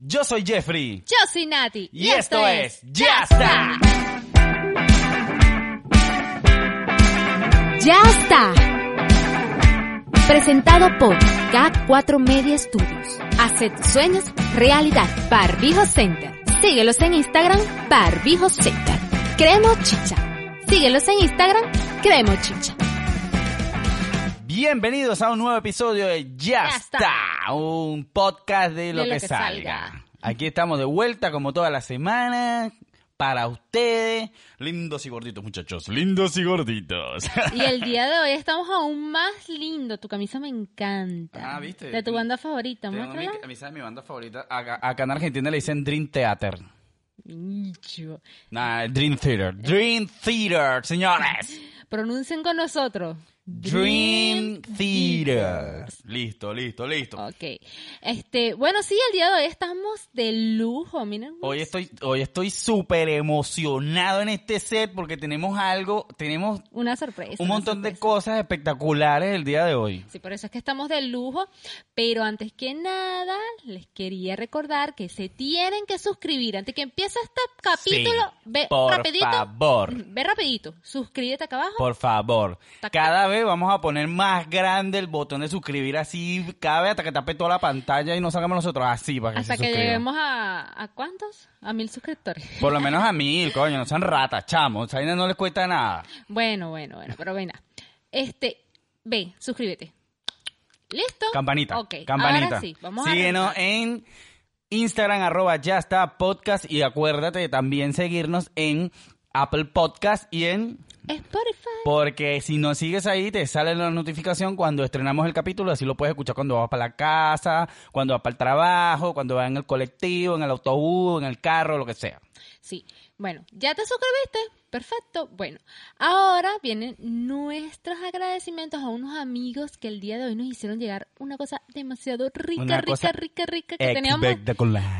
Yo soy Jeffrey. Yo soy Nati. Y, esto es Ya está. Ya está. Presentado por K4 Media Studios. Haced tus sueños realidad. Barbijo Center. Síguelos en Instagram, Barbijo Center. Cremo Chicha. Síguelos en Instagram, Cremo Chicha. Bienvenidos a un nuevo episodio de Ya, Ya está. está. un podcast de lo, De lo que, que salga. salga. Aquí estamos de vuelta como toda la semana para ustedes, lindos y gorditos muchachos, lindos y gorditos. Y el día de hoy estamos aún más lindo. Tu camisa me encanta. Ah, ¿viste? De tu banda favorita, mi, muéstrala. a mí sabe mi banda favorita. Acá, acá en Argentina le dicen Dream Theater. Nicho. Nah, Dream Theater. Dream Theater, señores. Pronuncien con nosotros. Dream Theater. Listo, listo, listo. Ok. Este, bueno, sí, el día de hoy estamos de lujo, miren. Hoy estoy, hoy estoy súper emocionado en este set porque tenemos algo, tenemos Una sorpresa. un montón de cosas espectaculares el día de hoy. Sí, por eso es que estamos de lujo. Pero antes que nada, les quería recordar que se tienen que suscribir. Antes que empiece este capítulo, Sí, ve por rapidito. favor. Ve rapidito. Suscríbete acá abajo. Por favor. Cada vez vamos a poner más grande el botón de suscribir así, cada vez hasta que tape toda la pantalla y no salgamos nosotros así para que hasta se que suscriban. lleguemos a, ¿a cuántos? A mil suscriptores. Por lo menos a mil, coño, no sean ratas, chamo. Esa vaina no les cuesta nada. Bueno, bueno, bueno, pero venga. Este, ve, suscríbete. ¿Listo? Campanita. Ok, campanita. ahora sí, vamos a Síguenos arrancar. en Instagram, arroba ya está podcast. Y acuérdate de también seguirnos en Apple Podcast y en... Spotify. Porque si nos sigues ahí, te sale la notificación cuando estrenamos el capítulo. Así lo puedes escuchar cuando vas para la casa, cuando vas para el trabajo, cuando vas en el colectivo, en el autobús, en el carro, lo que sea. Sí. Bueno, ¿ya te suscribiste? Perfecto. Bueno, ahora vienen nuestros agradecimientos a unos amigos que el día de hoy nos hicieron llegar una cosa demasiado rica, Una rica, rica, rica, que teníamos,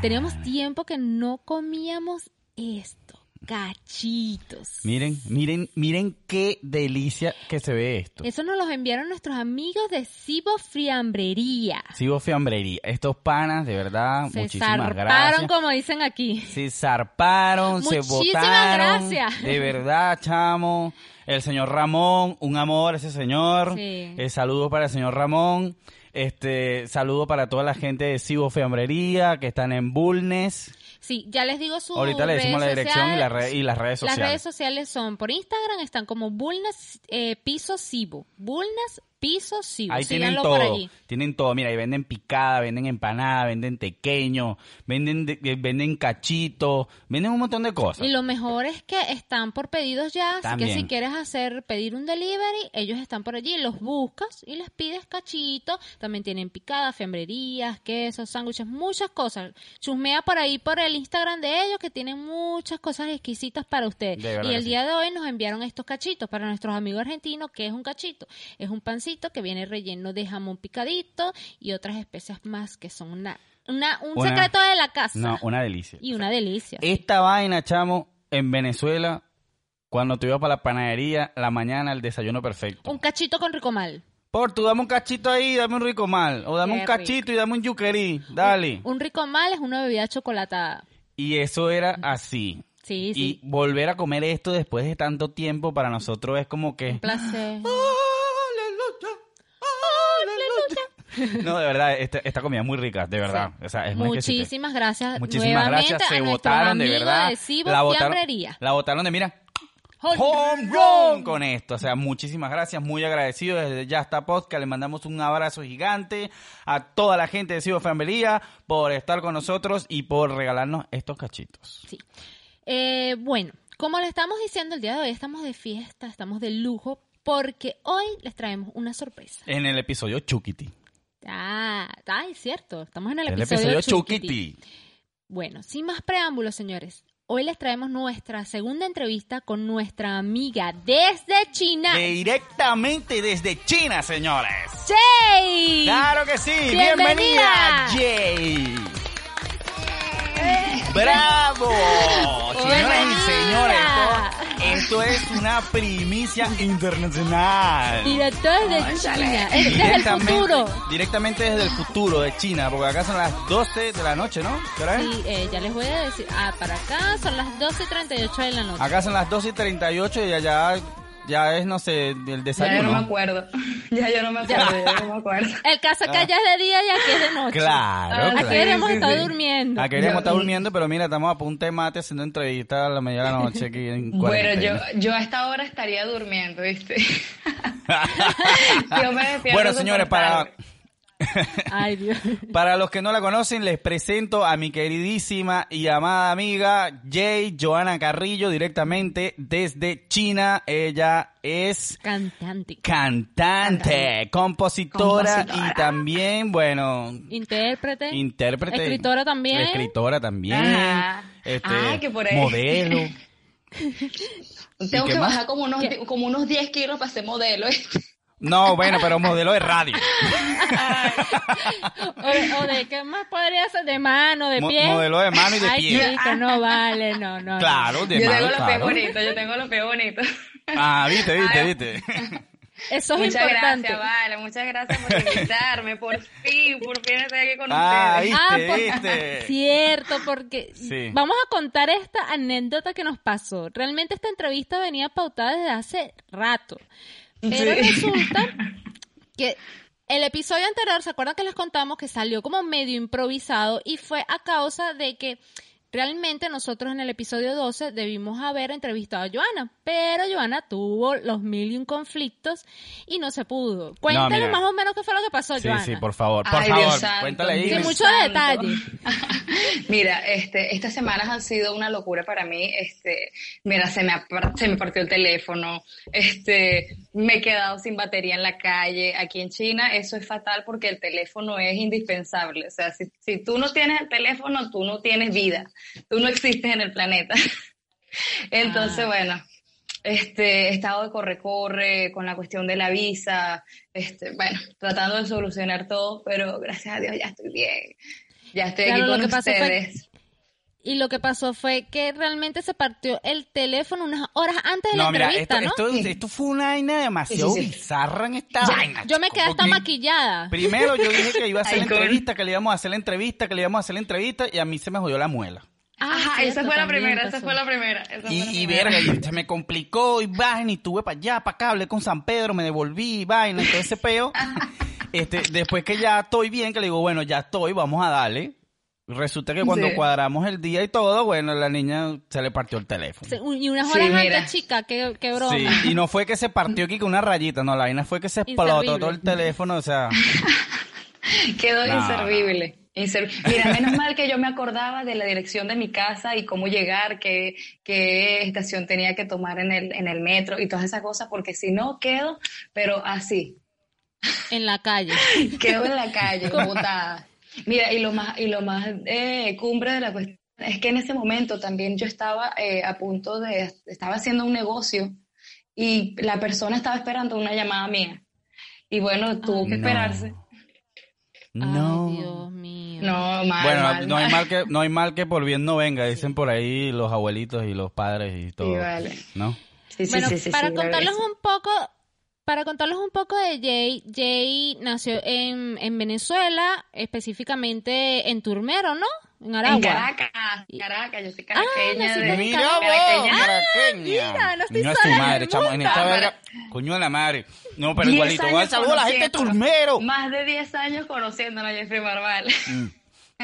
teníamos tiempo que no comíamos esto. Cachitos. Miren, miren, miren qué delicia que se ve esto. Eso nos los enviaron nuestros amigos de Cibo Friambrería. Sigo fiambrería. Estos panas, de verdad, Se muchísimas zarparon, gracias. como dicen aquí. Se zarparon, se Muchísimas botaron. gracias. De verdad, chamo. El señor Ramón, un amor ese señor. Sí. Eh, saludos para el señor Ramón. Este, saludo para toda la gente de Sibo Fiambrería que están en Bulnes. Sí, ya les digo su Ahorita le decimos la dirección y, la sociales. red- y las redes Las sociales. redes sociales son por Instagram, están como Bulnas eh, Piso Cibo. Bulnas Piso Cibo. Ahí tienen todo, por allí. tienen todo. Mira, ahí venden picada, venden empanada, venden tequeño, venden de- eh, venden cachito, venden un montón de cosas. Y lo mejor es que están por pedidos ya, así que si quieres hacer pedir un delivery, ellos están por allí, los buscas y les pides cachito. También tienen picadas, fiambrerías, quesos, sándwiches, muchas cosas. Chusmea por ahí por el Instagram de ellos que tienen muchas cosas exquisitas para ustedes. Y el sí. día de hoy nos enviaron estos cachitos para nuestros amigos argentinos. que es un cachito? Es un pancito que viene relleno de jamón picadito y otras especias más que son una, una un Una- secreto de la casa. No, una delicia. Y una delicia. Esta vaina, chamo, en Venezuela, cuando te ibas para la panadería, la mañana, el desayuno perfecto. Un cachito con ricomal. Por tú dame un cachito ahí, dame un rico mal. O dame Qué un cachito y dame un yuquerí. Dale. Un ricomal es una bebida chocolatada. Y eso era así. Sí, Y sí. volver a comer esto después de tanto tiempo para nosotros es como que... Un placer. No, de verdad, esta, esta comida es muy rica, de verdad. O sea, es. Muchísimas gracias Muchísimas nuevamente gracias, se votaron de verdad. de Cibo la Fiambrería. la votaron de, mira, Home run. con esto. O sea, muchísimas gracias, muy agradecido desde Ya está Podcast. Le mandamos un abrazo gigante a toda la gente de Cibo Fiambrería por estar con nosotros y por regalarnos estos cachitos. Sí. Eh, bueno, como le estamos diciendo, el día de hoy estamos de fiesta, estamos de lujo, porque hoy les traemos una sorpresa. En el episodio Chukiti. Ah, ah, es cierto, estamos en el El episodio, episodio Chukiti. Chukiti. Bueno, sin más preámbulos, señores. Hoy les traemos nuestra segunda entrevista con nuestra amiga desde China, Directamente desde China, señores. Jay. Claro que sí. Bienvenida. Bienvenida, Jay. ¡Bravo! Señoras y señores, esto, es una primicia internacional. Directo desde China, eh, desde el Directamente- futuro. Directamente desde el futuro de China, porque acá son las 12 de la noche, ¿no? ¿Qué hora es? Sí, eh, ya les voy a decir. Ah, para acá son las 12.38 de la noche. Acá son las 12 y 38 y allá ya es, no sé, el Ya yo no me desayuno. acuerdo. Ya yo no me acuerdo, ya yo no me acuerdo. El caso es que allá es de día y aquí es de noche. Ah. Claro, Ah, Aquí claro. sí, hemos sí, estado sí. durmiendo. Aquí deberíamos Yo- estar durmiendo, pero mira, estamos a punto de mate haciendo entrevistas a la media de la noche aquí en Bueno, yo, yo a esta hora estaría durmiendo, ¿viste? yo me despierto Bueno, señores, para, tarde. Ay, Dios. para los que no la conocen, les presento a mi queridísima y amada amiga Jay Joana Carrillo, directamente desde China. Ella es Cantante. cantante, compositora, Compositora. y también, bueno, Intérprete. intérprete. Escritora también. Escritora también. Este, Ah, que por ahí. Modelo. Tengo que más? bajar como unos, como unos 10 kilos para ser modelo. No, bueno, pero modelo de radio. O, de- o de qué más podría ser de mano, de Mo- pie. modelo de mano y de Ay, pie. chico, no vale, no, no. no. Claro, de yo mano, tengo los pies claro. bonitos, yo tengo los pies bonitos. Ah, viste, viste, viste. Eso es muchas importante. gracias, vale, muchas gracias por invitarme, por fin, por fin estoy aquí con Ah, ustedes. Ah, por- viste. Cierto, porque Sí. vamos a contar esta anécdota que nos pasó. Realmente esta entrevista venía pautada desde hace rato. Pero Sí. resulta que el episodio anterior, ¿se acuerdan que les contamos que salió como medio improvisado y fue a causa de que realmente nosotros en el episodio 12 debimos haber entrevistado a Joana, pero Joana tuvo los mil y un conflictos y no se pudo. Cuéntale más o menos qué fue lo que pasó, Sí, Joana. sí, por favor, por Ay, favor, santo, cuéntale ahí. Sin Dios mucho santo. detalle. Mira, este, estas semanas han sido una locura para mí. Este, mira, se me, se me partió el teléfono, este, me he quedado sin batería en la calle. Aquí en China eso es fatal porque el teléfono es indispensable. O sea, si, si tú no tienes el teléfono, tú no tienes vida. Tú no existes en el planeta. Entonces, Ah. bueno, este, he estado de corre-corre con la cuestión de la visa, este, bueno, tratando de solucionar todo, pero gracias a Dios ya estoy bien. Ya estoy Claro, aquí lo con que ustedes. Y lo que pasó fue que realmente se partió el teléfono unas horas antes de la No, mira, esto, entrevista, ¿no? esto, esto fue una vaina demasiado Sí, sí, sí. bizarra en esta Ya, vaina. Yo me quedé hasta maquillada. Primero yo dije que iba a hacer la Ay, entrevista, que le íbamos a hacer la entrevista, que le íbamos a hacer la entrevista y a mí se me jodió la muela. Ah, Ajá, cierto, esa fue la primera, esa fue la primera. esa fue Y, verga, y se me complicó y vaina, y tuve para allá, para acá, hablé con San Pedro, me devolví, y vaina, y todo ese peo. Este, después que ya estoy bien, que le digo, bueno, ya estoy, vamos a darle. Resulta que cuando Sí. cuadramos el día y todo, bueno, la niña se le partió el teléfono. Y unas Sí, horas mira. antes, chica, qué, qué broma. Sí, y no fue que se partió aquí con una rayita, no, la vaina fue que se explotó Inservible. todo el teléfono, o sea, Quedó No, inservible. inser- Mira, menos mal que yo me acordaba de la dirección de mi casa y cómo llegar, qué, qué estación tenía que tomar en el, en el metro y todas esas cosas, porque si no quedo, pero así, En la calle. quedo en la calle, botada. Mira, y lo más, y lo más eh, cumbre de la cuestión es que en ese momento también yo estaba eh, a punto de, estaba haciendo un negocio y la persona estaba esperando una llamada mía. Y bueno, tuvo que No. esperarse. no. Ay, Dios mío. No, mal, Bueno, mal, no hay mal. que no hay mal que por bien no venga, dicen por ahí los abuelitos y los padres y todo, vale. ¿no? Sí, sí, bueno, sí, sí, para contarles un poco, para contarles un poco de Jay, Jay nació en, en Venezuela, específicamente en Turmero, ¿no? En Aragua. En Caracas, Caracas, yo soy caraqueña naciste de... Mira Caraqueña. caraqueña. mira, no estoy de sola su madre, chamo, en esta verga, coño de la madre. No, pero 10 igualito, un años saludo a la gente de Turmero. Más de 10 años conociéndola, Jeffrey Barbal. Mm.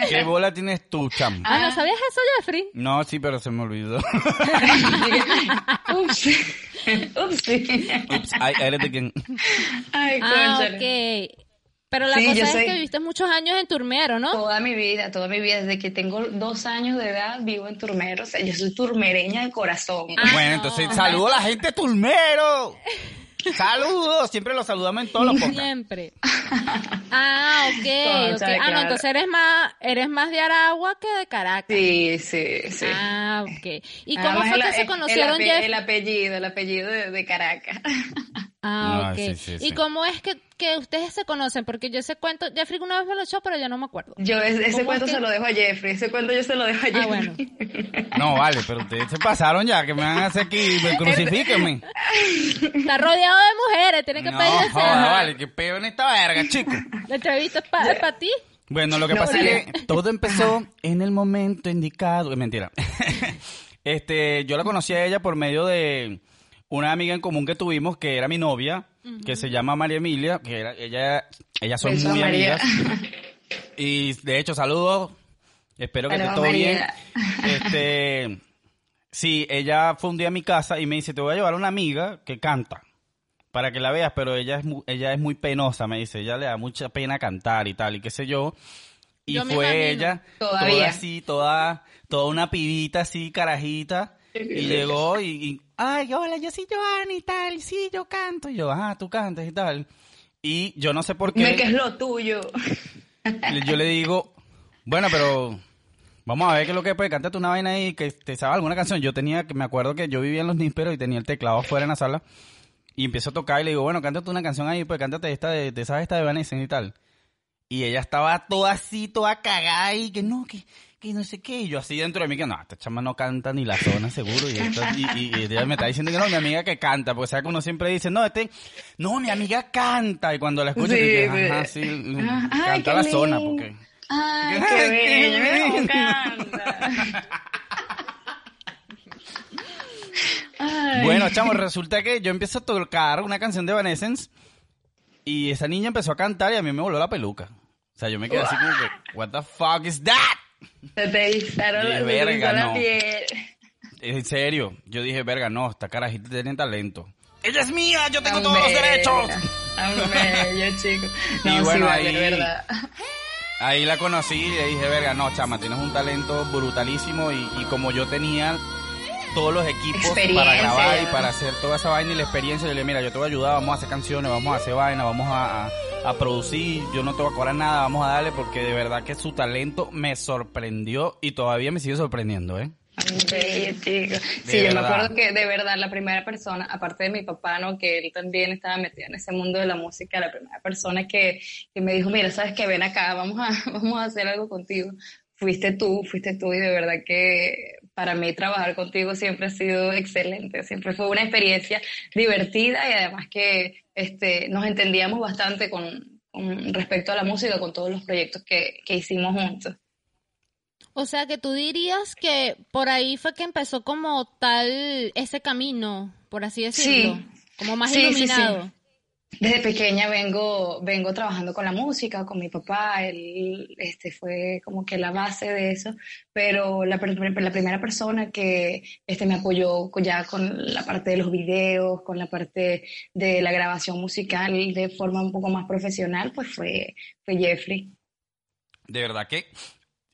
¿Qué bola tienes tú, chamo? Ah, ¿no sabías eso, Jeffrey? No, sí, pero se me olvidó. Ups. Ups. Ups, ay, eres de quien. Ay, Ah, ok. Pero la Sí, cosa es soy- que viviste muchos años en Turmero, ¿no? Toda mi vida, toda mi vida, desde que tengo dos años de edad, vivo en Turmero. O sea, yo soy turmereña de corazón. Ah, Bueno, no. entonces saludo a la gente de Turmero. Saludos, siempre los saludamos en todos los podcasts. Siempre. Ah, ok. Concha, ok. Ah, no, entonces eres más, eres más de Aragua que de Caracas. Sí, sí, sí. Ah, ok. ¿Y cómo fue el- que se conocieron, el, ape- Jeff? el apellido, el apellido de, de Caracas. Ah, No, ok. sí, sí, ¿Y cómo es que, que ustedes se conocen? Porque yo ese cuento, Jeffrey una vez me lo echó, pero yo no me acuerdo. Yo es- ese ¿Cómo cuento es que- se lo dejo a Jeffrey, ese cuento yo se lo dejo a Jeffrey. Ah, bueno. No, vale, pero ustedes se pasaron ya, que me van a hacer aquí, me crucifíquenme. Está rodeado de mujeres, tiene que No, pedir deseo. joda, vale, que peo en esta verga, chico. La entrevista es para ti. Bueno, lo que No, pasa es que todo empezó en el momento indicado. Es mentira. este, yo la conocí a ella por medio de una amiga en común que tuvimos, que era mi novia, que se llama María Emilia, que era, ella, ellas son Beso muy María. amigas. Y de hecho, saludos. Espero que esté Saludos, todo bien. Este, sí, ella fue un día a mi casa y me dice, te voy a llevar a una amiga que canta para que la veas, pero ella es muy, ella es muy penosa, me dice, ella le da mucha pena cantar y tal, y qué sé yo. Y Yo fue ella, Todavía. toda así, toda, toda una pibita así, carajita, y llegó y, y, ay, hola, yo soy Joana y tal, sí, yo canto, y yo, ah, tú cantas y tal. Y yo no sé por Dime que es qué, lo tuyo. yo le digo, bueno, pero vamos a ver qué es lo que puede, cántate una vaina ahí, que te sabe alguna canción. Yo tenía, que me acuerdo que yo vivía en los nísperos y tenía el teclado afuera en la sala, y empiezo a tocar y le digo, bueno, cántate una canción ahí, pues cántate esta de, te sabes esta de Vanessa y tal. Y ella estaba toda así, toda cagada y que no, que, que no sé qué. Y yo así dentro de mí que no, esta chama no canta ni la zona seguro. Y, esto- y, y- y ella me está diciendo que no, mi amiga que canta. Porque sabe que uno siempre dice, no, este, no, mi amiga canta. Y cuando la escucho, Sí, sí. ajá, sí, Ah, canta la zona. Porque... Ay, qué bello, canta. Ay. Bueno, chamo, resulta que yo empiezo a tocar una canción de Evanescence y esa niña empezó a cantar y a mí me voló la peluca. O sea, yo me quedé así como que, what the fuck is that? Se te erizaron la, piel. En serio, yo dije, verga, no, esta carajita tiene talento. ¡Ella es mía! ¡Yo tengo todos los derechos! Bello, chico. Y No, sí, bueno, vale, ahí- verdad. Ahí la conocí y le dije, verga, no, chama, tienes un talento brutalísimo y, y como yo tenía todos los equipos para grabar y para hacer toda esa vaina y la experiencia, yo le dije, mira, yo te voy a ayudar, vamos a hacer canciones, vamos a hacer vaina, vamos a, a- a producir, yo no te voy a cobrar nada, vamos a darle porque de verdad que su talento me sorprendió y todavía me sigue sorprendiendo, ¿eh? Bello, chico. Sí, yo me acuerdo que de verdad la primera persona, aparte de mi papá, ¿no? Que él también estaba metido en ese mundo de la música, la primera persona que, que me dijo, mira, sabes que ven acá, vamos a, vamos a hacer algo contigo. Fuiste tú, fuiste tú y de verdad que para mí trabajar contigo siempre ha sido excelente, siempre fue una experiencia divertida y además que este, nos entendíamos bastante con, con respecto a la música, con todos los proyectos que, que hicimos juntos. O sea que tú dirías que por ahí fue que empezó como tal ese camino, por así decirlo, Sí. como más Sí, sí, iluminado. sí. Desde pequeña vengo, vengo trabajando con la música, con mi papá, él este, fue como que la base de eso, pero la, primera persona que este, me apoyó ya con la parte de los videos, con la parte de la grabación musical de forma un poco más profesional, pues fue, fue Jeffrey. De verdad que,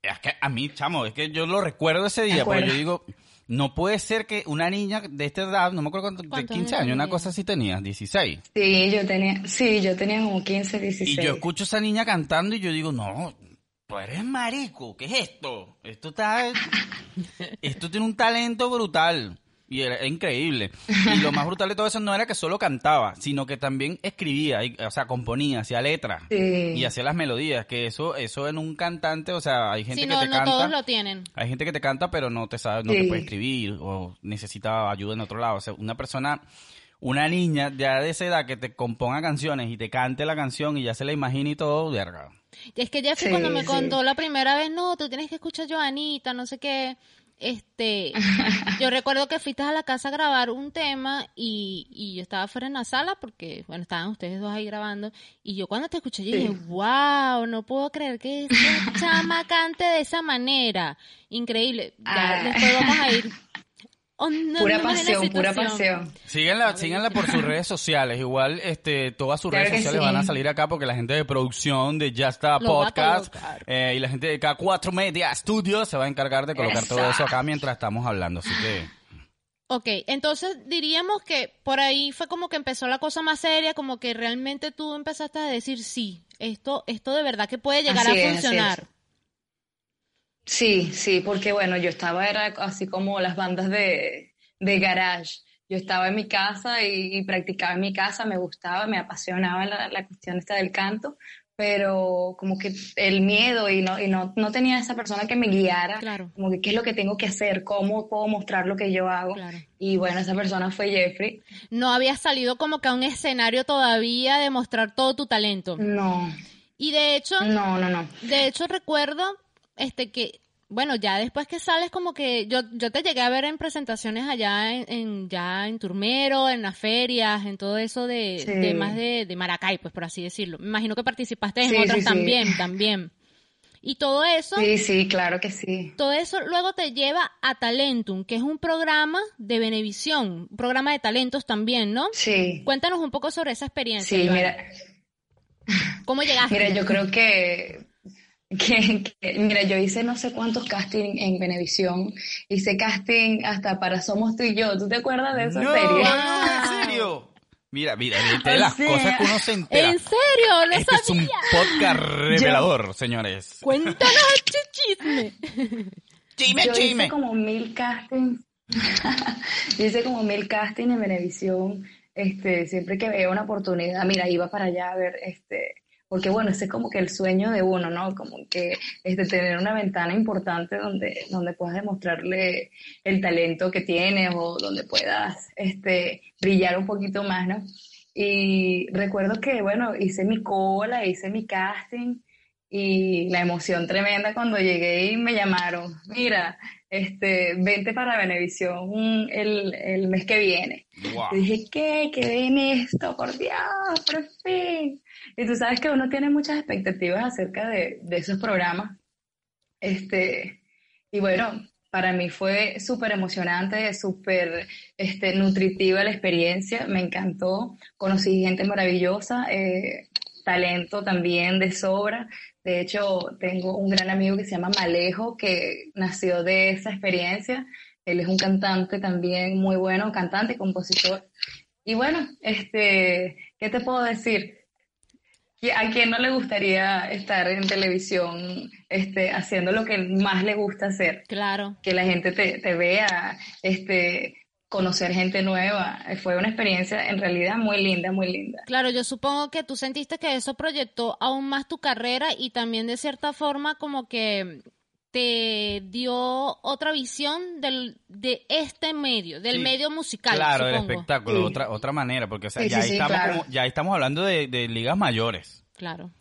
es que a mí, chamo, es que yo lo recuerdo ese día, porque yo digo, no puede ser que una niña de esta edad, no me acuerdo cuánto, de ¿Cuántos 15 años una cosa así tenía, 16. Sí, yo tenía, sí, yo tenía como 15, 16. Y yo escucho a esa niña cantando y yo digo, no, tú eres marico, ¿qué es esto? Esto está, esto tiene un talento brutal. Y era increíble. Y lo más brutal de todo eso no era que solo cantaba, sino que también escribía, y- o sea, componía, hacía letras. Sí. Y hacía las melodías, que eso, eso en un cantante, o sea, hay gente que no, te no canta. todos lo tienen. Hay gente que te canta, pero no te sabe, no te puede escribir o necesita ayuda en otro lado. O sea, una persona, una niña ya de esa edad que te componga canciones y te cante la canción y ya se la imagina y todo, verga. Y es que Jeffrey Sí, cuando me sí. contó la primera vez, no, tú tienes que escuchar a Joanita, no sé qué. Este, yo recuerdo que fuiste a la casa a grabar un tema y, y yo estaba fuera en la sala porque, bueno, estaban ustedes dos ahí grabando y yo cuando te escuché yo Sí. dije, wow, no puedo creer que esa chama cante de esa manera. Increíble. Ya Ah. después vamos a ir. Pura pasión, pura pasión. Síganla, síganla por sus redes sociales. Igual, este, todas sus Claro redes sociales sí. van a salir acá porque la gente de producción de Ya Está Lo Podcast eh, y la gente de K4 Media Studios se va a encargar de colocar todo Eso. acá mientras estamos hablando. Así que, Ok, entonces diríamos que por ahí fue como que empezó la cosa más seria, como que realmente tú empezaste a decir, sí, esto, esto de verdad que puede llegar Así a es, así funcionar. Sí, sí, porque bueno, yo estaba, era así como las bandas de, de garage. Yo estaba en mi casa y, y practicaba en mi casa, me gustaba, me apasionaba la, la cuestión esta del canto, pero como que el miedo y no, y no, no tenía esa persona que me guiara, Claro. como que qué es lo que tengo que hacer, cómo puedo mostrar lo que yo hago. Claro. Y bueno, esa persona fue Jeffrey. No habías salido como que a un escenario todavía de mostrar todo tu talento. No, Y de hecho, no, no, no. de hecho recuerdo este que bueno, ya después que sales como que yo, yo te llegué a ver en presentaciones allá en, en- ya en Turmero, en las ferias, en todo eso de, Sí. de más de, de Maracay, pues por así decirlo. Me imagino que participaste en Sí, otras sí, también, también. Y todo eso, Sí, sí, claro que sí. todo eso luego te lleva a Talentum, que es un programa de Benevisión, un programa de talentos también, ¿no? Sí, Cuéntanos un poco sobre esa experiencia. sí, Iván. mira. ¿Cómo llegaste? Mira, yo creo que, que, que- mira, yo hice no sé cuántos casting en Venevisión, hice casting hasta para Somos tú y yo, ¿tú te acuerdas de esa No, serie? no, en serio. Mira, mira, de, las sea, cosas que uno se entera. ¿En serio? No Este es un sabía. podcast revelador, señores. Cuéntanos este chisme. Chisme, Yo chisme. hice como mil castings, yo hice como mil castings en Venevisión, este, siempre que veía una oportunidad, mira, iba para allá a ver, este, porque bueno, ese es como que el sueño de uno, ¿no? Como que este, tener una ventana importante donde, donde puedas demostrarle el talento que tienes o donde puedas, este, brillar un poquito más, ¿no? Y recuerdo que, bueno, hice mi cola, hice mi casting y la emoción tremenda cuando llegué y me llamaron, mira, este, vente para Venevisión mm, el, el mes que viene. Wow. Y dije, ¿qué? ¿Qué viene esto? Por Dios, por fin. Y tú sabes que uno tiene muchas expectativas acerca de, de esos programas. Este, y bueno, para mí fue súper emocionante, súper este, nutritiva la experiencia, me encantó. Conocí gente maravillosa, eh, talento también de sobra. De hecho, tengo un gran amigo que se llama Malejo, que nació de esa experiencia. Él es un cantante también muy bueno, cantante compositor. Y bueno, este, ¿qué te puedo decir? ¿Qui- ¿A quién no le gustaría estar en televisión este, haciendo lo que más le gusta hacer? Claro. Que la gente te, te vea, este, conocer gente nueva. Fue una experiencia en realidad muy linda, muy linda. Claro, yo supongo que tú sentiste que eso proyectó aún más tu carrera y también de cierta forma como que te dio otra visión del, de este medio, del Sí. medio musical, Claro, del espectáculo, Sí. otra, otra manera, porque o sea, Sí, ya, sí, ahí sí, estamos claro. como- ya estamos hablando de, de ligas mayores. Claro.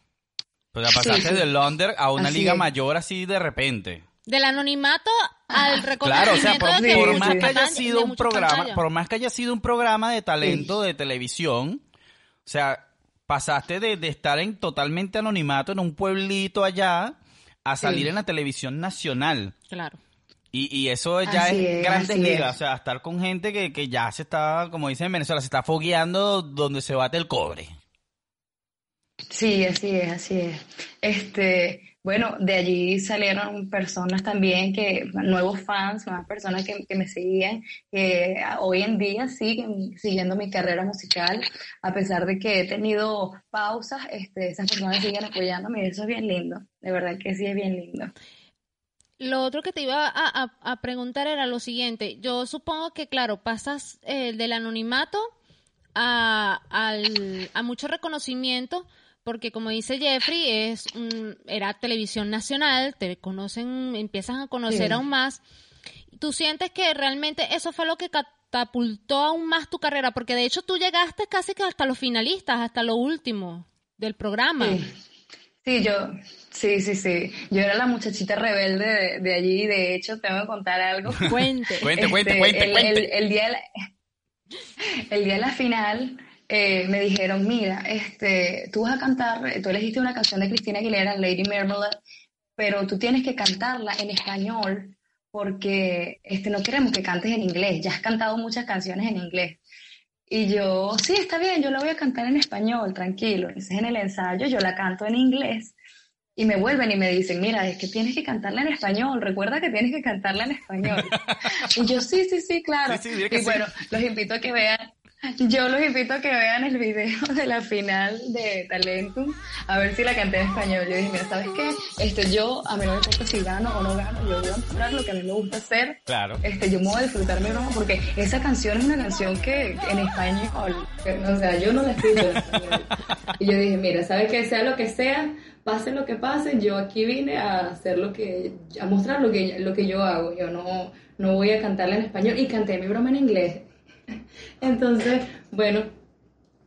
O sea, pasaste sí. del under a una Así liga es. mayor así de repente. Del anonimato al Claro, o sea, reconocimiento por, de que por más que haya sido de un programa, por más que haya sido un programa de talento de televisión, o sea, pasaste de, de estar en totalmente anonimato en un pueblito allá a salir Sí. en la televisión nacional. Claro. Y, y eso ya Así es es, grandes así ligas, es. o sea, estar con gente que, que ya se está, como dicen en Venezuela, se está fogueando donde se bate el cobre. Sí, así es, así es. Este, bueno, de allí salieron personas también que, nuevos fans, nuevas personas que, que me seguían, que hoy en día siguen siguiendo mi carrera musical, a pesar de que he tenido pausas, este, esas personas siguen apoyándome y eso es bien lindo, de verdad que sí es bien lindo. Lo otro que te iba a, a- a preguntar era lo siguiente. Yo supongo que, claro, pasas eh, del anonimato a, al- a mucho reconocimiento, porque como dice Jeffrey, es un- era televisión nacional, te conocen, empiezan a conocer Sí. aún más. ¿Tú sientes que realmente eso fue lo que catapultó aún más tu carrera? Porque de hecho tú llegaste casi que hasta los finalistas, hasta lo último del programa. Sí. Sí, yo, sí, sí, sí. Yo era la muchachita rebelde de, de allí, de hecho, tengo que contar algo. Cuente. Cuente, cuente, Este, cuente, el, cuente. el- el día de la, el día de la final eh, me dijeron, mira, este, tú vas a cantar, tú elegiste una canción de Cristina Aguilera, Lady Marmalade, pero tú tienes que cantarla en español porque este, no queremos que cantes en inglés. Ya has cantado muchas canciones en inglés. Y yo, sí, está bien, yo la voy a cantar en español, tranquilo. Entonces en el ensayo yo la canto en inglés y me vuelven y me dicen, mira, es que tienes que cantarla en español, recuerda que tienes que cantarla en español. y yo, sí, sí, sí, claro. Sí, sí, y sí. bueno, los invito a que vean, yo los invito a que vean el video de la final de Talentum, a ver si la canté en español. Yo dije, mira, ¿sabes qué? Este, yo, a mí no me importa si gano o no gano, yo voy a mostrar lo que a mí me gusta hacer. Claro. Este, yo me voy a disfrutar mi broma porque esa canción es una canción que en español, que, o sea, yo no la en español. Y yo dije, mira, ¿sabes qué? Sea lo que sea, pase lo que pase, yo aquí vine a hacer lo que, a mostrar lo que, lo que yo hago. Yo no, no voy a cantarla en español y canté mi broma en inglés. Entonces, bueno,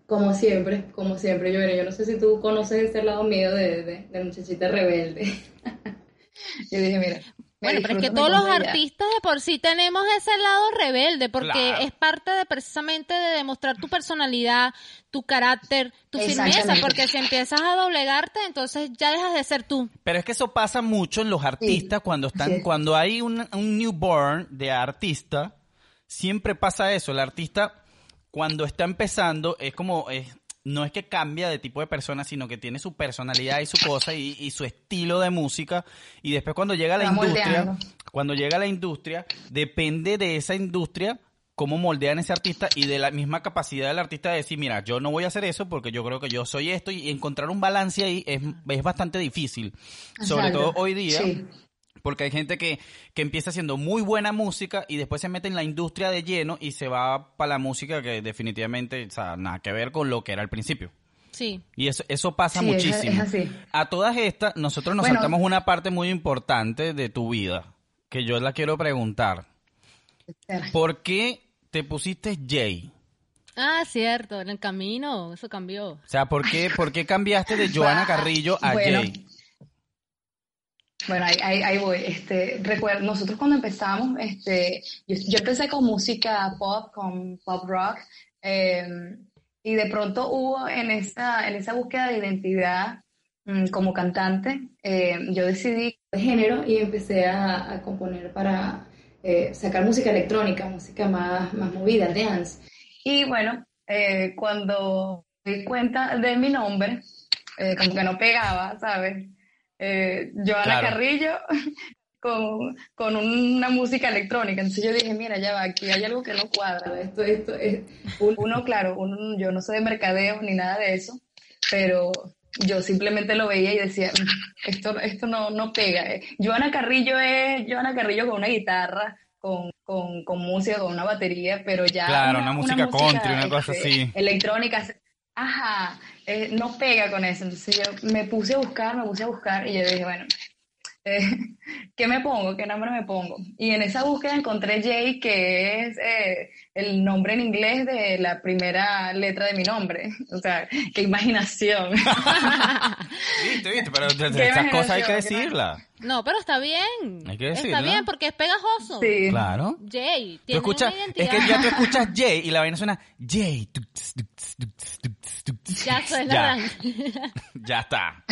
como siempre, como siempre, yo, yo no sé si tú conoces ese lado mío de, de, de muchachita rebelde. yo dije, mira. Bueno, pero es que todos los artistas de por sí tenemos ese lado rebelde, porque Claro. es parte de precisamente de demostrar tu personalidad, tu carácter, tu firmeza, porque si empiezas a doblegarte, entonces ya dejas de ser tú. Pero es que eso pasa mucho en los artistas cuando están, cuando hay un, un newborn de artista, siempre pasa eso. El artista cuando está empezando es como es, no es que cambia de tipo de persona, sino que tiene su personalidad y su cosa y, y su estilo de música. Y después cuando llega a la industria, moldeando. cuando llega a la industria, depende de esa industria cómo moldean ese artista y de la misma capacidad del artista de decir, mira, yo no voy a hacer eso porque yo creo que yo soy esto y encontrar un balance ahí es, es bastante difícil. Sobre Exacto. todo hoy día, Sí. Porque hay gente que, que empieza haciendo muy buena música y después se mete en la industria de lleno y se va para la música que definitivamente, o sea, nada que ver con lo que era al principio. Sí. Y eso, eso pasa Sí, es- muchísimo. es así. A todas estas, nosotros nos Bueno. saltamos una parte muy importante de tu vida, que yo la quiero preguntar. ¿Por qué te pusiste Jay? Ah, cierto, en el camino, eso cambió. O sea, ¿por qué, por qué cambiaste de Joana Carrillo a Bueno. Jay? Bueno, ahí, ahí, ahí voy. Este, recuerdo, nosotros cuando empezamos, este, yo, yo empecé con música pop, con pop rock, eh, y de pronto hubo en esa, en esa búsqueda de identidad mm, como cantante, eh, yo decidí de género y empecé a, a componer para eh, sacar música electrónica, música más, más movida, dance. Y bueno, eh, cuando di cuenta de mi nombre, eh, como que no pegaba, ¿sabes? Eh, Joana Claro. Carrillo con, con una música electrónica. Entonces yo dije, mira, ya va, aquí hay algo que no cuadra. Esto, esto es, uno, claro, uno, yo no soy de mercadeo ni nada de eso, pero yo simplemente lo veía y decía, "Mm, esto, esto no, no pega. Eh, Joana Carrillo es Joana Carrillo con una guitarra, con, con, con música, con una batería, pero ya... Claro, una música country, una cosa así. Electrónica, ajá, eh, no pega con eso. Entonces yo me puse a buscar, me puse a buscar y yo dije, bueno, eh, ¿qué me pongo? ¿Qué nombre me pongo? Y en esa búsqueda encontré Jay, que es eh, el nombre en inglés de la primera letra de mi nombre. O sea, qué imaginación. Viste, viste, pero esas cosas hay que decirlas. No, pero está bien. Hay que Está decirlo. bien porque es pegajoso. Sí. Claro. Jay, Tú tiene escuchas, una es identidad. que ya tú escuchas Jay y la vaina suena Jay. Ya suena Ya, rancio. ya está.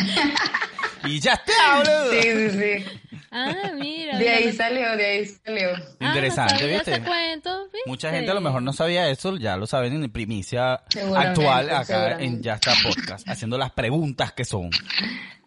Y ya está, boludo. Sí, sí, sí. Ah, mira. De ahí salió, de ahí salió. Ah, Interesante, no ¿viste? ese cuento, ¿viste? Mucha gente a lo mejor no sabía eso, ya lo saben en primicia actual acá en Ya está Podcast, haciendo las preguntas que son.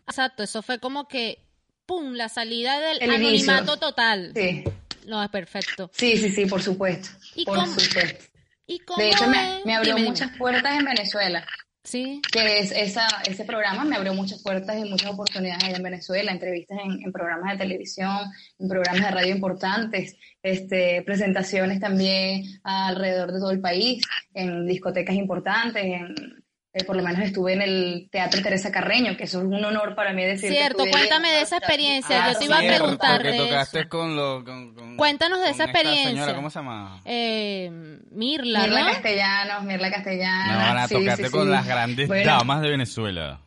Exacto, eso fue como que, ¡pum!, la salida del El inicio. anonimato total. Sí, No, es perfecto. sí, sí, sí, por supuesto. ¿Y por cómo- supuesto. ¿Y cómo De hecho, me, abrió Dime, dime. muchas puertas en Venezuela. Sí. que es esa, ese programa me abrió muchas puertas y muchas oportunidades allá en Venezuela, entrevistas en, en programas de televisión, en programas de radio importantes, este, presentaciones también alrededor de todo el país, en discotecas importantes, en, eh, por lo menos estuve en el Teatro Teresa Carreño, que eso es un honor para mí decir. Cierto, cuéntame de esa experiencia. Ah, Yo te iba a preguntar de tocaste eso. con lo... con- con- Cuéntanos de con esa experiencia. señora, ¿Cómo se llama? Eh, Mirla, Mirla ¿no? Castellanos, Mirla Castellanos. No, van a sí, tocarte sí, con sí. las grandes Bueno, damas de Venezuela.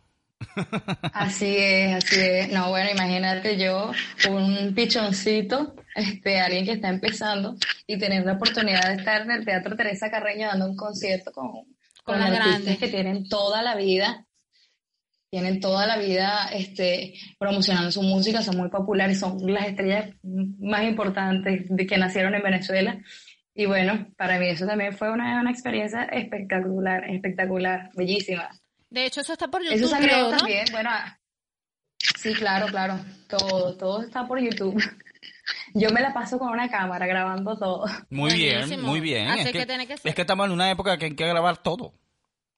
Así es, así es. No, bueno, imagínate yo, un pichoncito, este, alguien que está empezando y tener la oportunidad de estar en el Teatro Teresa Carreño dando un concierto con, con, las artistas grandes. que tienen toda la vida, tienen toda la vida este, promocionando su música, son muy populares, son las estrellas más importantes de que nacieron en Venezuela. Y bueno, para mí eso también fue una, una experiencia espectacular, espectacular, bellísima. De hecho, eso está por Eso YouTube, salió creo, ¿no? también, bueno, Sí, claro, claro. Todo, todo está por YouTube. Yo me la paso con una cámara grabando todo. Muy bien, muy bien. Así es, que que, tiene que ser. es que estamos en una época que hay que grabar todo.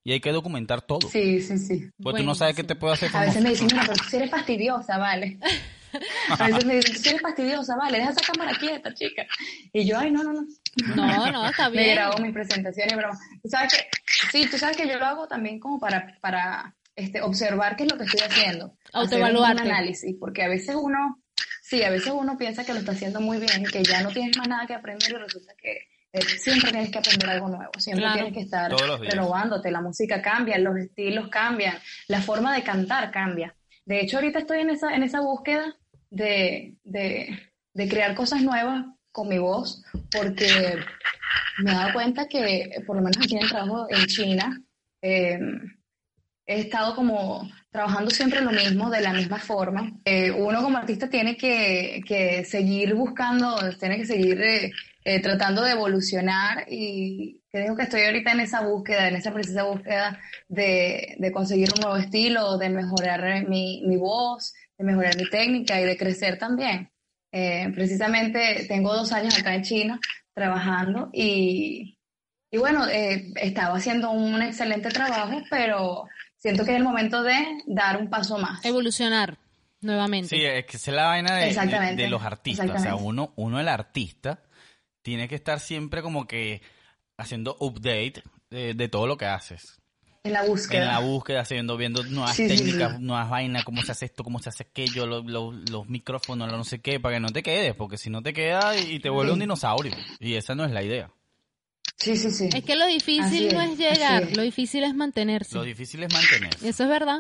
Y hay que documentar todo. Sí, sí, sí. Porque tú no sabes qué te puede hacer A veces me dicen, mira, pero tú eres fastidiosa, vale. A veces me dicen, tú eres fastidiosa, vale, deja esa cámara quieta, chica. Y yo, ay, no, no, no. No, no, está Me bien. grabo mis presentaciones, broma. Tú sabes que, sí, tú sabes que yo lo hago también como para, para este, observar qué es lo que estoy haciendo. Autoevaluarte. Un análisis, porque a veces uno, sí, a veces uno piensa que lo está haciendo muy bien, que ya no tienes más nada que aprender y resulta que eh, siempre tienes que aprender algo nuevo, siempre Claro. tienes que estar renovándote, la música cambia, los estilos cambian, la forma de cantar cambia. De hecho, ahorita estoy en esa, en esa búsqueda de, de, de crear cosas nuevas con mi voz, porque me he dado cuenta que, por lo menos aquí en el trabajo en China, eh, he estado como trabajando siempre lo mismo, de la misma forma. Eh, uno como artista tiene que, que seguir buscando, tiene que seguir eh, eh, tratando de evolucionar y creo que estoy ahorita en esa búsqueda, en esa precisa búsqueda de, de conseguir un nuevo estilo, de mejorar mi, mi voz, de mejorar mi técnica y de crecer también. Precisamente tengo dos años acá en China trabajando y, y bueno, estaba haciendo un excelente trabajo, pero siento que es el momento de dar un paso más. Evolucionar nuevamente. Sí, es que esa es la vaina de, de- Exactamente, de los artistas. O sea, uno, uno el artista tiene que estar siempre como que haciendo update de, de todo lo que haces. En la búsqueda. En la búsqueda, haciendo, viendo nuevas Sí, técnicas, sí. nuevas vainas, cómo se hace esto, cómo se hace aquello, lo- lo- los micrófonos, lo no sé qué, para que no te quedes, porque si no te queda y te vuelve Sí. un dinosaurio. Y esa no es la idea. Sí, sí, sí. Es que lo difícil Así no es, es llegar, es. lo difícil es mantenerse. Lo difícil es mantener. Eso es verdad.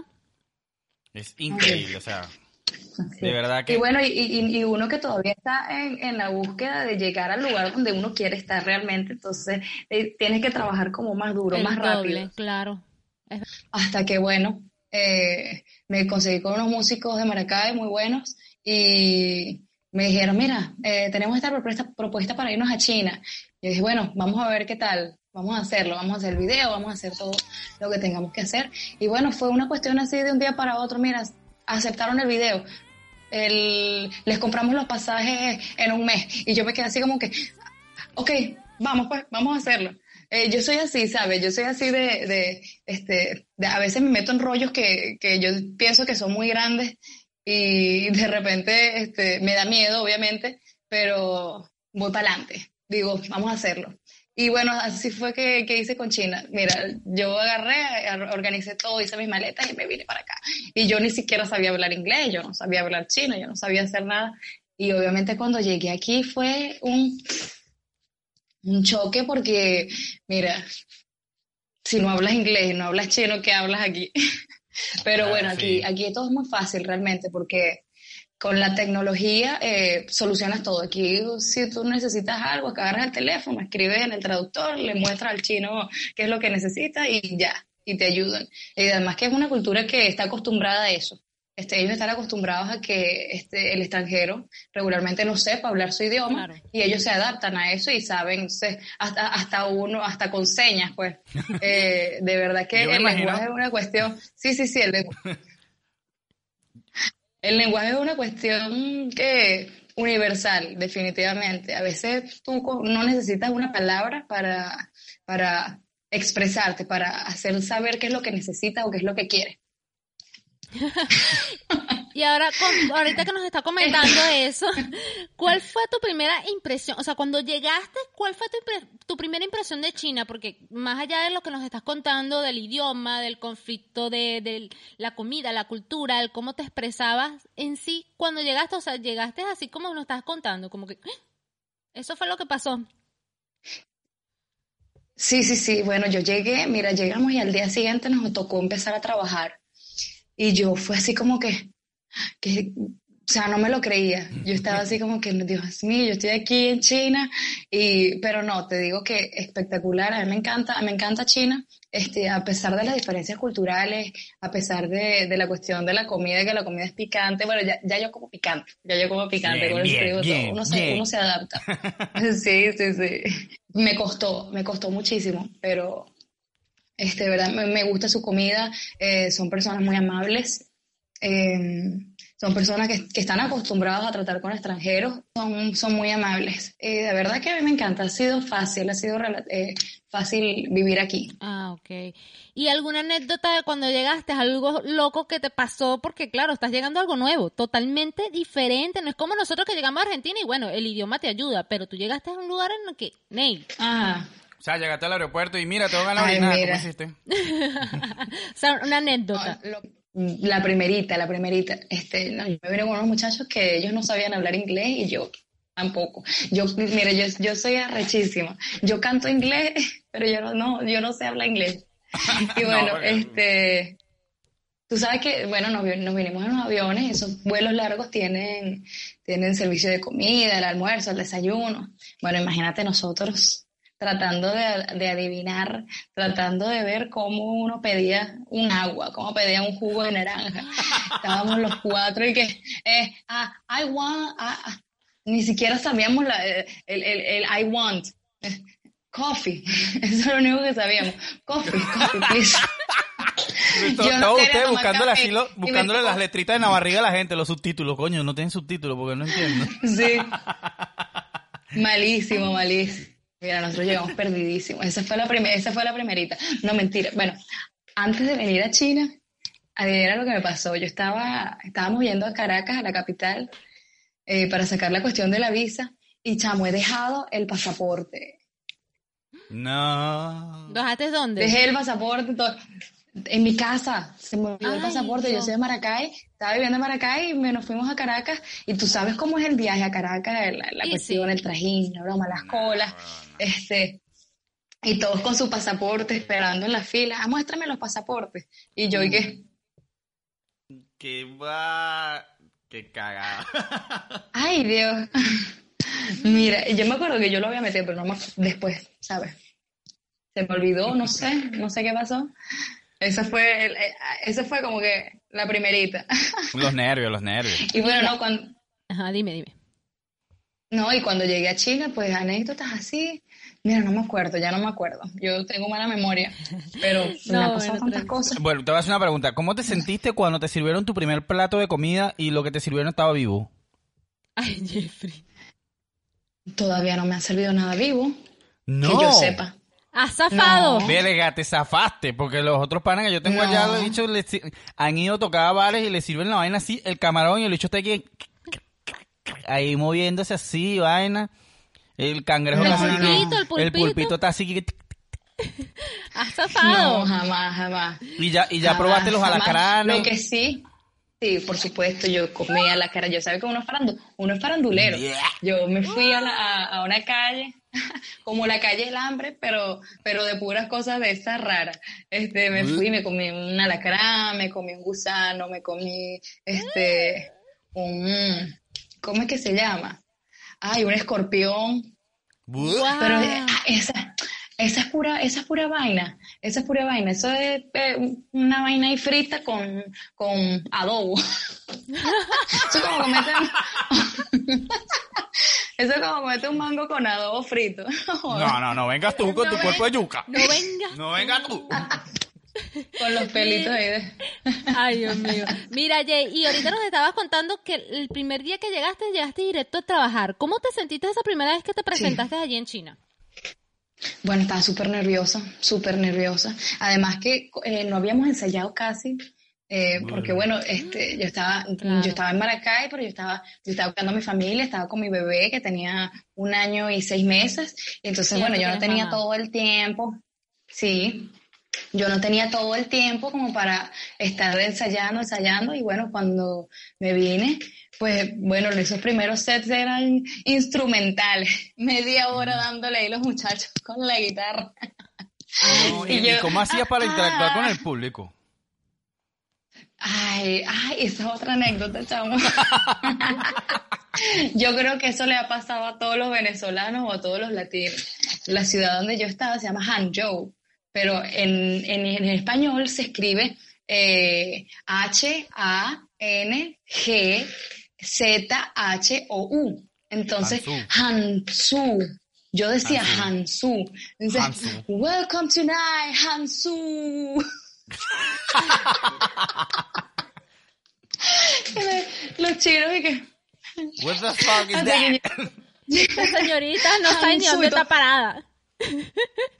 Es increíble, o sea, Sí. de verdad que... Y bueno, y, y- y uno que todavía está en, en la búsqueda de llegar al lugar donde uno quiere estar realmente, entonces eh, tienes que trabajar como más duro, El más doble, rápido. claro. Es- Hasta que, bueno, eh, me conseguí con unos músicos de Maracay muy buenos y me dijeron, mira, eh, tenemos esta propuesta, propuesta para irnos a China. Yo dije, bueno, vamos a ver qué tal, vamos a hacerlo, vamos a hacer el video, vamos a hacer todo lo que tengamos que hacer. Y bueno, fue una cuestión así de un día para otro, mira, aceptaron el video. El- les compramos los pasajes en un mes y yo me quedé así como que, ok, vamos pues, vamos a hacerlo. Eh, yo soy así, ¿sabes? Yo soy así de, de, este, de- a veces me meto en rollos que, que yo pienso que son muy grandes y de repente este, me da miedo, obviamente, pero voy para adelante. Digo, vamos a hacerlo. Y bueno, así fue que, que hice con China. Mira, yo agarré, ar- organicé todo, hice mis maletas y me vine para acá. Y yo ni siquiera sabía hablar inglés, yo no sabía hablar chino, yo no sabía hacer nada. Y obviamente cuando llegué aquí fue un, un choque porque, mira, si no hablas inglés, no hablas chino, ¿qué hablas aquí? Pero Claro, bueno, aquí, sí. aquí todo es muy fácil realmente porque con la tecnología eh, solucionas todo. Aquí si tú necesitas algo, agarras el teléfono, escribes en el traductor, le muestras al chino qué es lo que necesita y ya, y te ayudan. Y además que es una cultura que está acostumbrada a eso. Este, ellos están acostumbrados a que este, el extranjero regularmente no sepa hablar su idioma Claro. y ellos se adaptan a eso y saben, entonces, hasta, hasta uno, hasta con señas, pues. Eh, de verdad que el imagino- lenguaje es una cuestión. Sí, sí, sí, el lenguaje. El lenguaje es una cuestión que universal, definitivamente. A veces tú no necesitas una palabra para, para expresarte, para hacer saber qué es lo que necesitas o qué es lo que quieres. Y ahora, con- ahorita que nos está comentando eso, ¿cuál fue tu primera impresión? O sea, cuando llegaste, ¿cuál fue tu, tu primera impresión de China? Porque más allá de lo que nos estás contando del idioma, del conflicto de, de la comida, la cultura, el cómo te expresabas en sí, cuando llegaste, o sea, llegaste así como nos estás contando, como que ¡ah! eso fue lo que pasó. Sí, sí, sí. Bueno, yo llegué, mira, llegamos y al día siguiente nos tocó empezar a trabajar. Y yo fue así como que, que, o sea, no me lo creía. Yo estaba así como que, Dios mío, yo estoy aquí en China. Y, pero no, te digo que espectacular. A mí me encanta, me encanta China. Este, a pesar de las diferencias culturales, a pesar de, de la cuestión de la comida, que la comida es picante. Bueno, ya, ya yo como picante, ya yo como picante. Bien, con bien, bien, uno, se, uno se adapta. Sí, sí, sí. Me costó, me costó muchísimo, pero este, verdad, me, me gusta su comida, eh, son personas muy amables, eh, son personas que, que están acostumbradas a tratar con extranjeros, son, son muy amables. Eh, de verdad que a mí me encanta, ha sido fácil, ha sido eh, fácil vivir aquí. Ah, ok. ¿Y alguna anécdota de cuando llegaste, algo loco que te pasó? Porque claro, estás llegando a algo nuevo, totalmente diferente. No es como nosotros que llegamos a Argentina y bueno, el idioma te ayuda, pero tú llegaste a un lugar en el que, Ney, Ah, O sea, llegaste al aeropuerto y mira, tengo ganas de orinar. ¿Cómo mira. hiciste? o sea, una anécdota. lo- la primerita, la primerita. Este, no, yo me vine con unos muchachos que ellos no sabían hablar inglés y yo tampoco. Yo, mire, yo, yo soy arrechísima. Yo canto inglés, pero yo no, no, yo no sé hablar inglés. Y No, bueno, este, tú sabes que, bueno, nos, nos vinimos en los aviones, esos vuelos largos tienen, tienen servicio de comida, el almuerzo, el desayuno. Bueno, imagínate nosotros tratando de, de adivinar, tratando de ver cómo uno pedía un agua, cómo pedía un jugo de naranja. Estábamos los cuatro y que, eh, ah, I want, ah, ah. ni siquiera sabíamos la, el, el, el I want. eh, Coffee, eso es lo único que sabíamos. Coffee, coffee, please. Yo no tomar buscándole, así lo- buscándole las letritas en la barriga a la gente, los subtítulos. Coño, no tienen subtítulos porque no entiendo. Sí. Malísimo, malísimo. Mira, nosotros llegamos perdidísimos. Esa fue la esa fue la primerita. No, mentira. Bueno, antes de venir a China, era lo que me pasó. Yo estaba, estábamos yendo a Caracas, a la capital, eh, para sacar la cuestión de la visa, y chamo, he dejado el pasaporte. No. ¿Dejaste dónde? Dejé el pasaporte todo. En mi casa, se me olvidó el pasaporte. Yo soy de Maracay, estaba viviendo en Maracay y me nos fuimos a Caracas. Y tú sabes cómo es el viaje a Caracas, la, la Sí, cuestión, sí. el trajín, la broma, las colas. Este, y todos con su pasaporte esperando en la fila. Ah, muéstrame los pasaportes. Y yo, ¿y qué? Que va. Qué cagada. Ay, Dios. Mira, yo me acuerdo que yo lo había metido, pero no me acu- después, ¿sabes? Se me olvidó, no sé, no sé qué pasó. Esa fue, el- eh, esa fue como que la primerita. los nervios, los nervios. Y bueno, no, cuando, Ajá, dime, dime. no, y cuando llegué a Chile, pues anécdotas así. Mira, no me acuerdo, ya no me acuerdo. Yo tengo mala memoria, pero me No, han pasado bueno, tantas cosas. Bueno, te voy a hacer una pregunta. ¿Cómo te sentiste cuando te sirvieron tu primer plato de comida y lo que te sirvieron estaba vivo? Ay, Jeffrey. Todavía no me ha servido nada vivo, No. que yo sepa. ¿Has zafado? No. Verga, te zafaste, porque los otros panas que yo tengo No. allá, los bichos le si- han ido a tocar a bares y le sirven la vaina así, el camarón y el bicho está aquí ahí moviéndose así, vaina. El cangrejo El así, pulpito, el el pulpito. pulpito está así que- ¿Has zafado? No, jamás, jamás. y ya y ya Jamás, probaste los jamás. alacranes. Lo que sí, sí, por supuesto, yo comía la cara. Yo sabía que uno es, farandu- uno es farandulero. Yeah. Yo me fui a, la- a- a una calle, como la calle del hambre, pero, pero de puras cosas de esas raras. Este, me fui, me comí un alacrán, me comí un gusano, me comí este, un, ¿cómo es que se llama? Ay, un escorpión. Pero ah, esa, esa es pura, esa es pura vaina, esa es pura vaina, eso es eh, una vaina ahí frita con, con adobo. eso es como comerte un, eso es como comerte un mango con adobo frito. No, no, no vengas tú con tu cuerpo de yuca. No venga. No vengas tú. Con los pelitos ahí de... Ay, Dios mío. Mira, Jay, y ahorita nos estabas contando que el primer día que llegaste, llegaste directo a trabajar. ¿Cómo te sentiste esa primera vez que te presentaste allí en China? Bueno, estaba súper nerviosa, súper nerviosa. Además que eh, no habíamos ensayado casi, eh, porque bueno, este, yo estaba, Claro. yo estaba en Maracay, pero yo estaba, yo estaba buscando a mi familia, estaba con mi bebé que tenía un año y seis meses, y entonces bueno, yo no tenía mamá. todo el tiempo, sí, yo no tenía todo el tiempo como para estar ensayando, ensayando, y bueno, cuando me vine, pues bueno, esos primeros sets eran instrumentales, media hora dándole ahí los muchachos con la guitarra. No, ¿Y, Y yo- y cómo hacías para interactuar con el público? Ay, ay, esa es otra anécdota, chamo. yo creo que eso le ha pasado a todos los venezolanos o a todos los latinos. La ciudad donde yo estaba se llama Hangzhou, pero en, en, en español se escribe eh, H-A-N-G-Z-H-O-U. Entonces, Hansu. Yo decía Hansu. Hansu. Welcome tonight, Hansu. Los chinos y que... What the fuck is that? Esta señorita no sabe ni dónde está parada.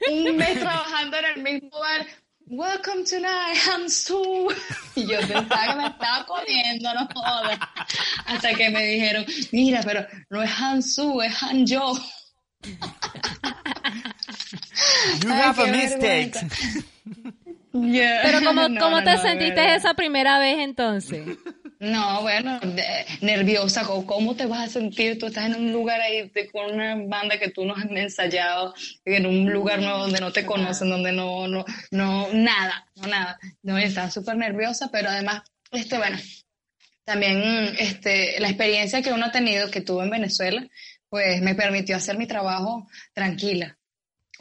un mes trabajando en el mismo bar. Welcome tonight, Hansu. Y yo pensaba que me estaba comiendo, no jodas. Hasta que me dijeron, mira, pero no es Hansu, es Hanjo. You Ay, have a mistake. Yeah. Pero ¿cómo, No, cómo no, te no, sentiste esa primera vez entonces? No, bueno, de- nerviosa. ¿Cómo- ¿Cómo te vas a sentir? Tú estás en un lugar ahí de- con una banda que tú no has ensayado, en un lugar nuevo donde no te conocen, donde no, no, no, nada, no nada. No, estaba súper nerviosa, pero además, este, bueno, también, este, la experiencia que uno ha tenido, que tuve en Venezuela, pues me permitió hacer mi trabajo tranquila.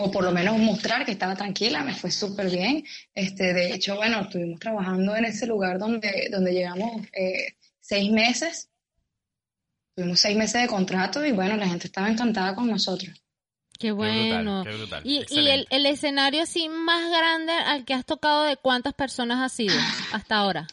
O por lo menos mostrar que estaba tranquila, me fue súper bien. Este, de hecho, bueno, estuvimos trabajando en ese lugar donde, donde llegamos eh, seis meses. Tuvimos seis meses de contrato y bueno, la gente estaba encantada con nosotros. Qué bueno. qué brutal, y y el, el escenario así más grande al que has tocado, ¿de cuántas personas has sido hasta ahora?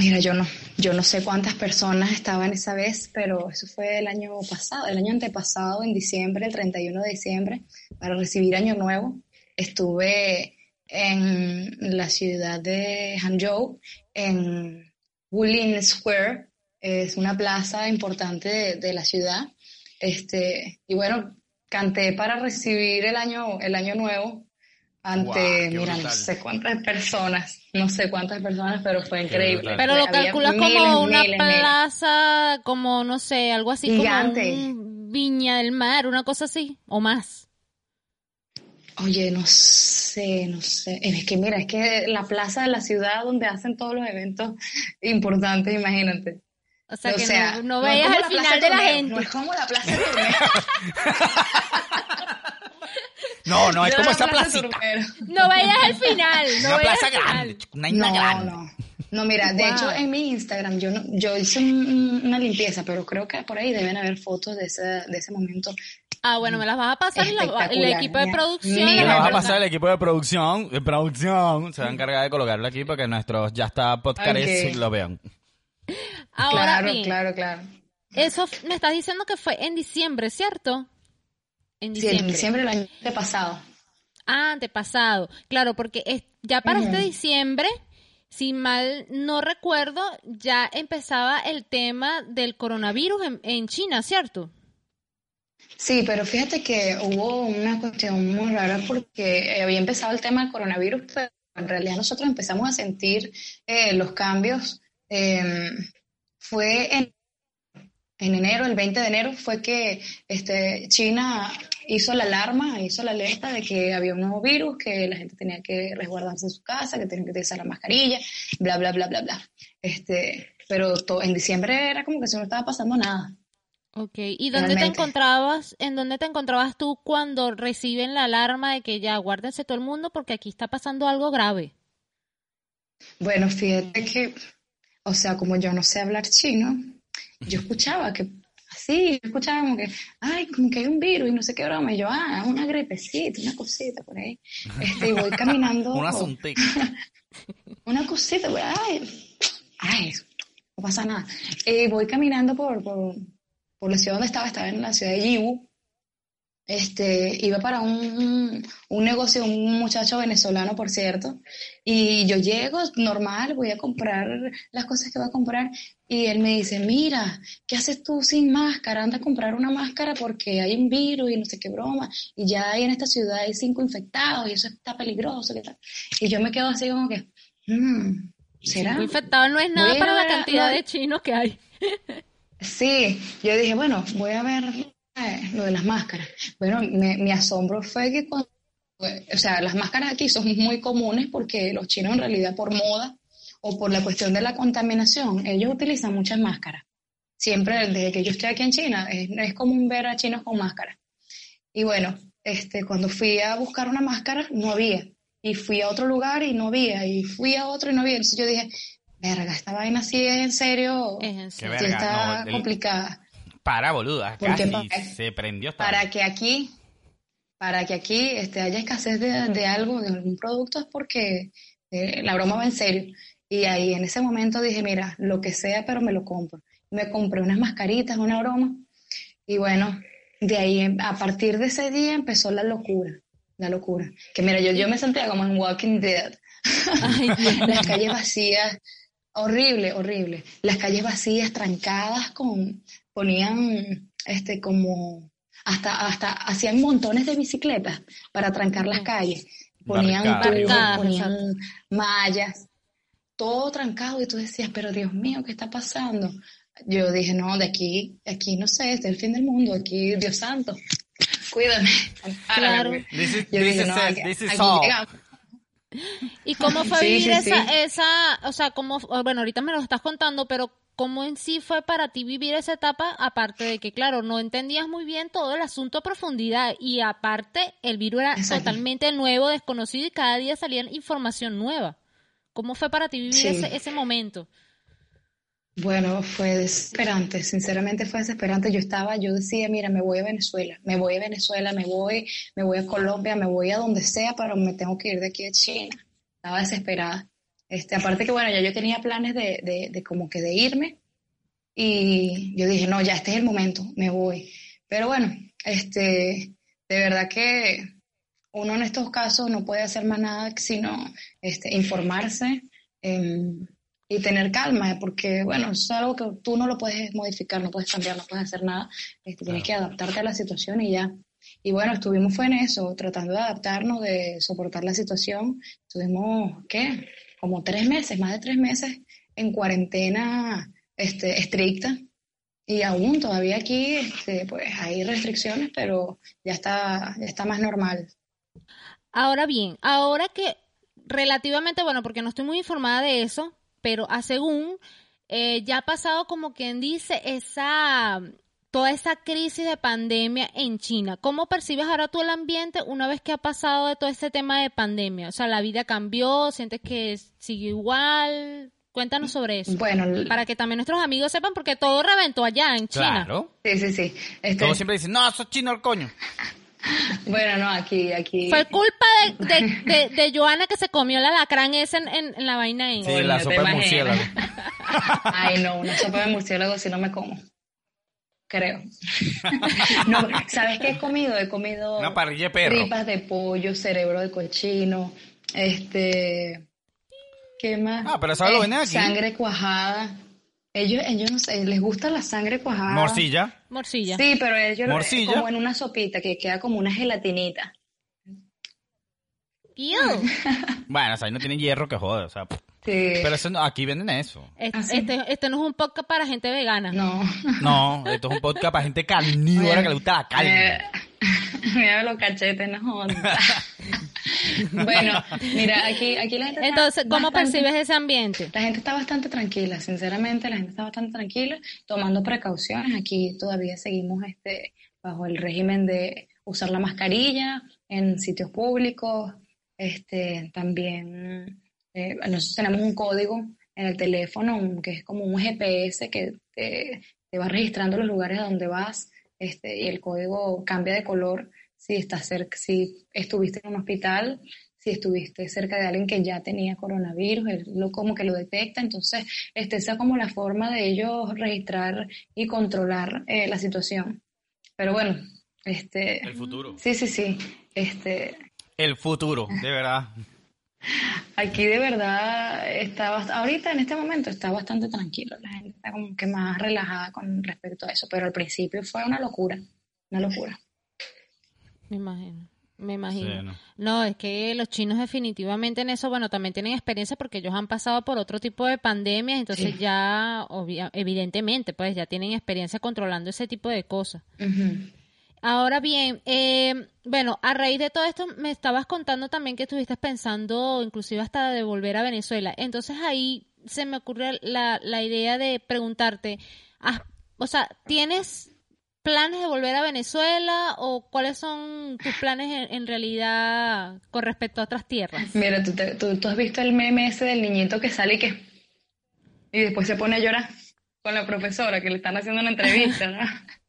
Mira, yo no, yo no sé cuántas personas estaban esa vez, pero eso fue el año pasado, el año antepasado, en diciembre, el 31 de diciembre, para recibir Año Nuevo. Estuve en la ciudad de Hangzhou, en Wulin Square, es una plaza importante de, de la ciudad. Este, y bueno, canté para recibir el año, el año nuevo ante, qué mira, no sé cuántas personas, no sé cuántas personas, pero fue increíble. Pero lo Había calculas miles, como una miles, miles. plaza, como no sé, algo así Gigante. como un Viña del Mar, una cosa así, o más. Oye, no sé, no sé. Es que mira, es que la plaza de la ciudad donde hacen todos los eventos importantes, imagínate. O sea O que sea, no, no veías como al la Plaza final de la gente. No es como la plaza de. No, no, es No como Plaza placita. No veías al final, no Una plaza al final. grande, chico, una isla No, grande. no. No, mira, de Wow. hecho en mi Instagram yo no, yo hice un- una limpieza, pero creo que por ahí deben haber fotos de ese, de ese momento. Ah, bueno, me las vas a pasar y la- el equipo de producción. Mira, Y las la va vas a pasar el equipo de producción, de producción, se va a encargar de colocarlo aquí para que nuestros ya está podcasts Ok. lo vean. Ahora claro, bien, claro, claro. eso me estás diciendo que fue en diciembre, ¿cierto? En Sí, diciembre. en diciembre del año pasado. Ah, antepasado. Claro, porque es- ya para este diciembre, si mal no recuerdo, ya empezaba el tema del coronavirus en, en China, ¿cierto? Sí, pero fíjate que hubo una cuestión muy rara porque había empezado el tema del coronavirus, pero en realidad nosotros empezamos a sentir eh, los cambios. eh, fue en, en enero, el 20 de enero, fue que este, China hizo la alarma, hizo la alerta de que había un nuevo virus, que la gente tenía que resguardarse en su casa, que tenía que utilizar la mascarilla, bla, bla, bla, bla, bla. Este, pero en diciembre era como que se no estaba pasando nada. Ok, ¿y dónde te encontrabas, en dónde te encontrabas tú cuando reciben la alarma de que ya guárdense todo el mundo porque aquí está pasando algo grave? Bueno, fíjate que, o sea, como yo no sé hablar chino, yo escuchaba que yo escuchaba como que, ay, como que hay un virus y no sé qué broma. Y yo, ah, una gripecita, una cosita por ahí. Este, y voy caminando. Un asuntico. Una cosita, pues, ay, ay, no pasa nada. Y voy caminando por, por, por la ciudad donde estaba, estaba en la ciudad de Yiwu. Este, iba para un, un negocio, un muchacho venezolano, por cierto, y yo llego normal, voy a comprar las cosas que voy a comprar, y él me dice, mira, ¿qué haces tú sin máscara? Anda a comprar una máscara porque hay un virus y no sé qué broma, y ya hay en esta ciudad hay cinco infectados y eso está peligroso, ¿qué tal? Y yo me quedo así como que, "Mm, ¿será? Cinco infectados no es nada para la cantidad de chinos que hay. Sí, yo dije, bueno, voy a ver eh, lo de las máscaras. Bueno, me- mi asombro fue que cuando, o sea, las máscaras aquí son muy comunes porque los chinos en realidad por moda o por la cuestión de la contaminación, ellos utilizan muchas máscaras. Siempre, desde que yo estoy aquí en China, es, es común ver a chinos con máscara. Y bueno, este, cuando fui a buscar una máscara, no había. Y fui a otro lugar y no había. Y fui a otro y no había. Entonces yo dije, verga, esta vaina sí es en serio. Es en serio. Sí verga, está no, el- complicada. Para, boluda, casi para- se prendió esta Para que aquí, para que aquí este, haya escasez de, de algo, de algún producto, es porque eh, la broma va en serio. Y ahí en ese momento dije, mira, lo que sea, pero me lo compro. Me compré unas mascaritas, una broma. Y bueno, de ahí, a partir de ese día empezó la locura, la locura. Que mira, yo, yo me sentía como en Walking Dead. Las calles vacías, horrible, horrible. Las calles vacías, trancadas con, ponían, este, como, hasta, hasta, hacían montones de bicicletas para trancar las calles. Ponían Barricadas. tubos, ponían mallas, todo trancado y tú decías, pero Dios mío, ¿qué está pasando? Yo dije, no, de aquí, de aquí no sé, este es el fin del mundo, aquí, Dios santo, cuídame. Claro. ampárame. This is, Yo this dije, is no, it, aquí- this is aquí all. llegamos. ¿Y cómo fue Sí, vivir sí, esa, sí. esa, o sea, cómo, bueno, ahorita me lo estás contando, pero cómo en sí fue para ti vivir esa etapa, aparte de que, claro, no entendías muy bien todo el asunto a profundidad y aparte el virus era Exacto. totalmente nuevo, desconocido y cada día salía información nueva. ¿Cómo fue para ti vivir Sí. ese, ese momento? Bueno, fue desesperante, sinceramente fue desesperante. Yo estaba, yo decía, mira, me voy a Venezuela, me voy a Venezuela, me voy, me voy a Colombia, me voy a donde sea, pero me tengo que ir de aquí de China. Estaba desesperada. Este, aparte que bueno, ya yo tenía planes de, de, de como que de irme y yo dije, no, ya este es el momento, me voy. Pero bueno, este, de verdad que uno en estos casos no puede hacer más nada sino este, informarse. em, y tener calma, porque bueno, es algo que tú no lo puedes modificar, no puedes cambiar, no puedes hacer nada, este, tienes que adaptarte a la situación y ya. Y bueno, estuvimos fue en eso, tratando de adaptarnos, de soportar la situación. Estuvimos, ¿qué? Como tres meses, más de tres meses en cuarentena este, estricta. Y aún todavía aquí, este, pues hay restricciones, pero ya está, ya está más normal. Ahora bien, ahora que relativamente, bueno, porque no estoy muy informada de eso, pero a según eh, ya ha pasado como quien dice esa toda esa crisis de pandemia en China. ¿Cómo percibes ahora tú el ambiente una vez que ha pasado de todo este tema de pandemia? O sea, la vida cambió, sientes que sigue igual. Cuéntanos sobre eso. Bueno, Para que también nuestros amigos sepan, porque todo reventó allá en China. Claro. sí, sí, sí. Este, Todos siempre dicen, no, eso es chino el coño. bueno, no, aquí, aquí. Fue culpa de, de, de, de Joana que se comió el alacrán ese en, en- en la vaina en... Sí, la sopa de murciélago. Ay, no, una sopa de murciélago si no me como. Creo. No, ¿sabes qué he comido? He comido Una parrilla de perro. tripas de pollo, cerebro de cochino, este, ¿qué más? Ah, pero eso lo Eh, venden aquí. Sangre cuajada. Ellos, ellos no sé, les gusta la sangre cuajada. Morcilla. Morcilla. Sí, pero ellos lo- Morcilla. como en una sopita que queda como una gelatinita. Ew. Bueno, o sea, ahí no tiene hierro que jode, o sea. pff. Sí. Pero eso no- aquí venden eso. Este, ¿Ah, sí? este, este no es un podcast para gente vegana. No. No, esto es un podcast para gente carnívora que le gusta la Eh, carne. Mira los cachetes, no jodas. bueno, mira, aquí, aquí la gente está Entonces, ¿cómo bastante- percibes ese ambiente? La gente está bastante tranquila, sinceramente, la gente está bastante tranquila, tomando precauciones. Aquí todavía seguimos este bajo el régimen de usar la mascarilla en sitios públicos. Este, también eh, nosotros tenemos un código en el teléfono un- que es como un GPS que te, te va registrando los lugares a donde vas este, y el código cambia de color si estás cerca, si estuviste en un hospital, si estuviste cerca de alguien que ya tenía coronavirus, él lo, como que lo detecta, entonces este, esa es como la forma de ellos registrar y controlar eh, la situación. Pero bueno, este, El futuro. sí, sí, sí, este, El futuro, de verdad. Aquí de verdad está ahorita en este momento está bastante tranquilo, la gente está como que más relajada con respecto a eso, pero al principio fue una locura, una locura. Me imagino. Me imagino. Sí, no. no. es que los chinos definitivamente en eso, bueno, también tienen experiencia porque ellos han pasado por otro tipo de pandemias, entonces Sí. ya, obvia- evidentemente, pues ya tienen experiencia controlando ese tipo de cosas. Ahora bien, eh, bueno, a raíz de todo esto me estabas contando también que estuviste pensando inclusive hasta de volver a Venezuela. Entonces ahí se me ocurre la, la idea de preguntarte, ah, o sea, ¿tienes planes de volver a Venezuela o cuáles son tus planes en, en realidad con respecto a otras tierras? Mira, ¿tú, te- tú, tú has visto el meme ese del niñito que sale y que y después se pone a llorar con la profesora que le están haciendo una entrevista, ¿no?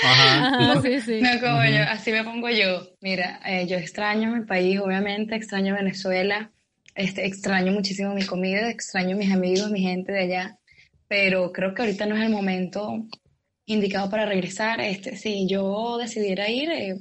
Ajá. Ajá, sí, sí. No, como yo, así me pongo yo. Mira, eh, yo extraño mi país, obviamente, extraño Venezuela. este, extraño muchísimo mi comida, extraño mis amigos, mi gente de allá, pero creo que ahorita no es el momento indicado para regresar. Este, si yo decidiera ir, eh,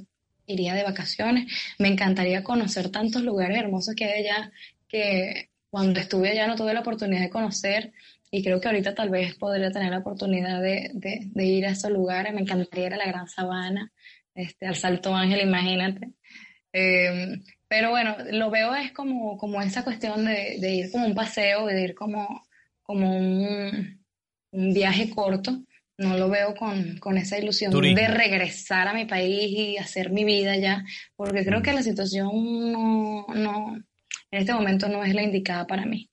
iría de vacaciones. Me encantaría conocer tantos lugares hermosos que hay allá que cuando estuve allá no tuve la oportunidad de conocer y creo que ahorita tal vez podría tener la oportunidad de, de, ir a esos lugares. Me encantaría ir a la Gran Sabana, este, al Salto Ángel, imagínate. Em, pero bueno, lo veo es como, como esa cuestión de, de ir como un paseo, de ir como, como un, un viaje corto. No lo veo con, con esa ilusión de regresar a mi país y hacer mi vida allá, porque creo que la situación no, no, en este momento no es la indicada para mí.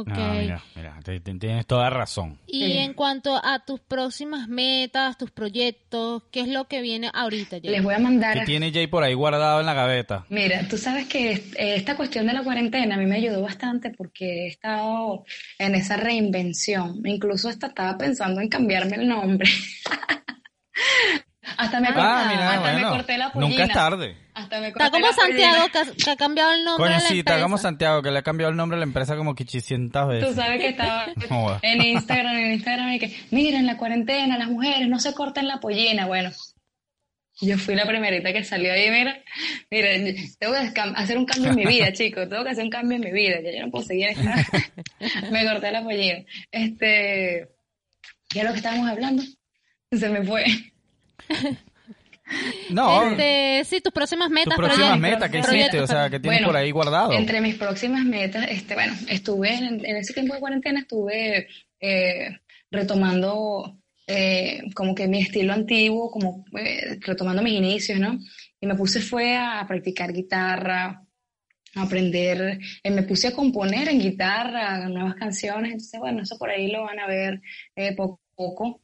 Ok. Ah, mira, mira, tienes toda razón. Y en cuanto a tus próximas metas, tus proyectos, ¿qué es lo que viene ahorita, Jay? Les voy a mandar... ¿Qué tiene Jay por ahí guardado en la gaveta? Mira, tú sabes que eh, esta cuestión de la cuarentena a mí me ayudó bastante porque he estado en esa reinvención. Incluso hasta estaba pensando en cambiarme el nombre. Hasta me, ah, hasta me corté la pollina. Nunca es tarde. Hasta me corté está como Santiago, que, ha cambiado el nombre Coño, de la sí, empresa. está como Santiago, que le ha cambiado el nombre a la empresa como 800 veces. Tú sabes que estaba en Instagram, en Instagram, y que, miren, la cuarentena, las mujeres no se corten la pollina. Bueno, yo fui la primerita que salió ahí, mira, mira, tengo que hacer un cambio en mi vida, chicos, tengo que hacer un cambio en mi vida, ya yo no puedo seguir esta... me corté la pollina. Este, ¿qué es lo que estábamos hablando? Se me fue. No. Este, sí, tus próximas metas. Tus próximas metas que hiciste, o sea, que tienes por ahí guardado. Entre mis próximas metas, este, bueno, estuve en, ese tiempo de cuarentena, estuve eh, retomando eh, como que mi estilo antiguo, como eh, retomando mis inicios, ¿no? Y me puse fue a practicar guitarra, a aprender, me puse a componer en guitarra nuevas canciones, entonces bueno, eso por ahí lo van a ver poco a poco.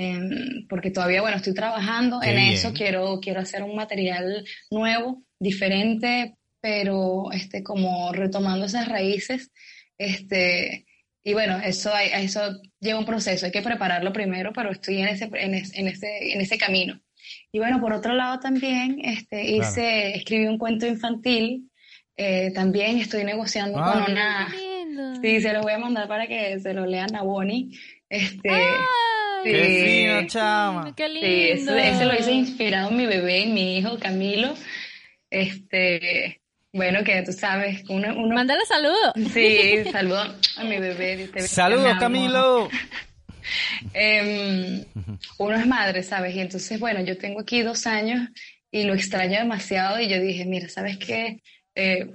Em, porque todavía, bueno, estoy trabajando en eso, quiero, quiero hacer un material nuevo, diferente, pero este, como retomando esas raíces, este, y bueno, eso, eso lleva un proceso, hay que prepararlo primero, pero estoy en ese, en, en ese, en ese camino. Y bueno, por otro lado también, este, hice, escribí un cuento infantil, eh, también estoy negociando ah. con una... Sí, se lo voy a mandar para que se lo lean a Bonnie. Este, qué fino, chama. Qué lindo. Sí, ese, lo hice inspirado en mi bebé, en mi hijo Camilo. Este, bueno, que tú sabes, uno... uno Mándale saludos. Sí, saludo a mi bebé. Saludos, Camilo. eh, uno es madre, ¿sabes? Y entonces, bueno, yo tengo aquí dos años y lo extraño demasiado y yo dije, mira, ¿sabes qué? Eh,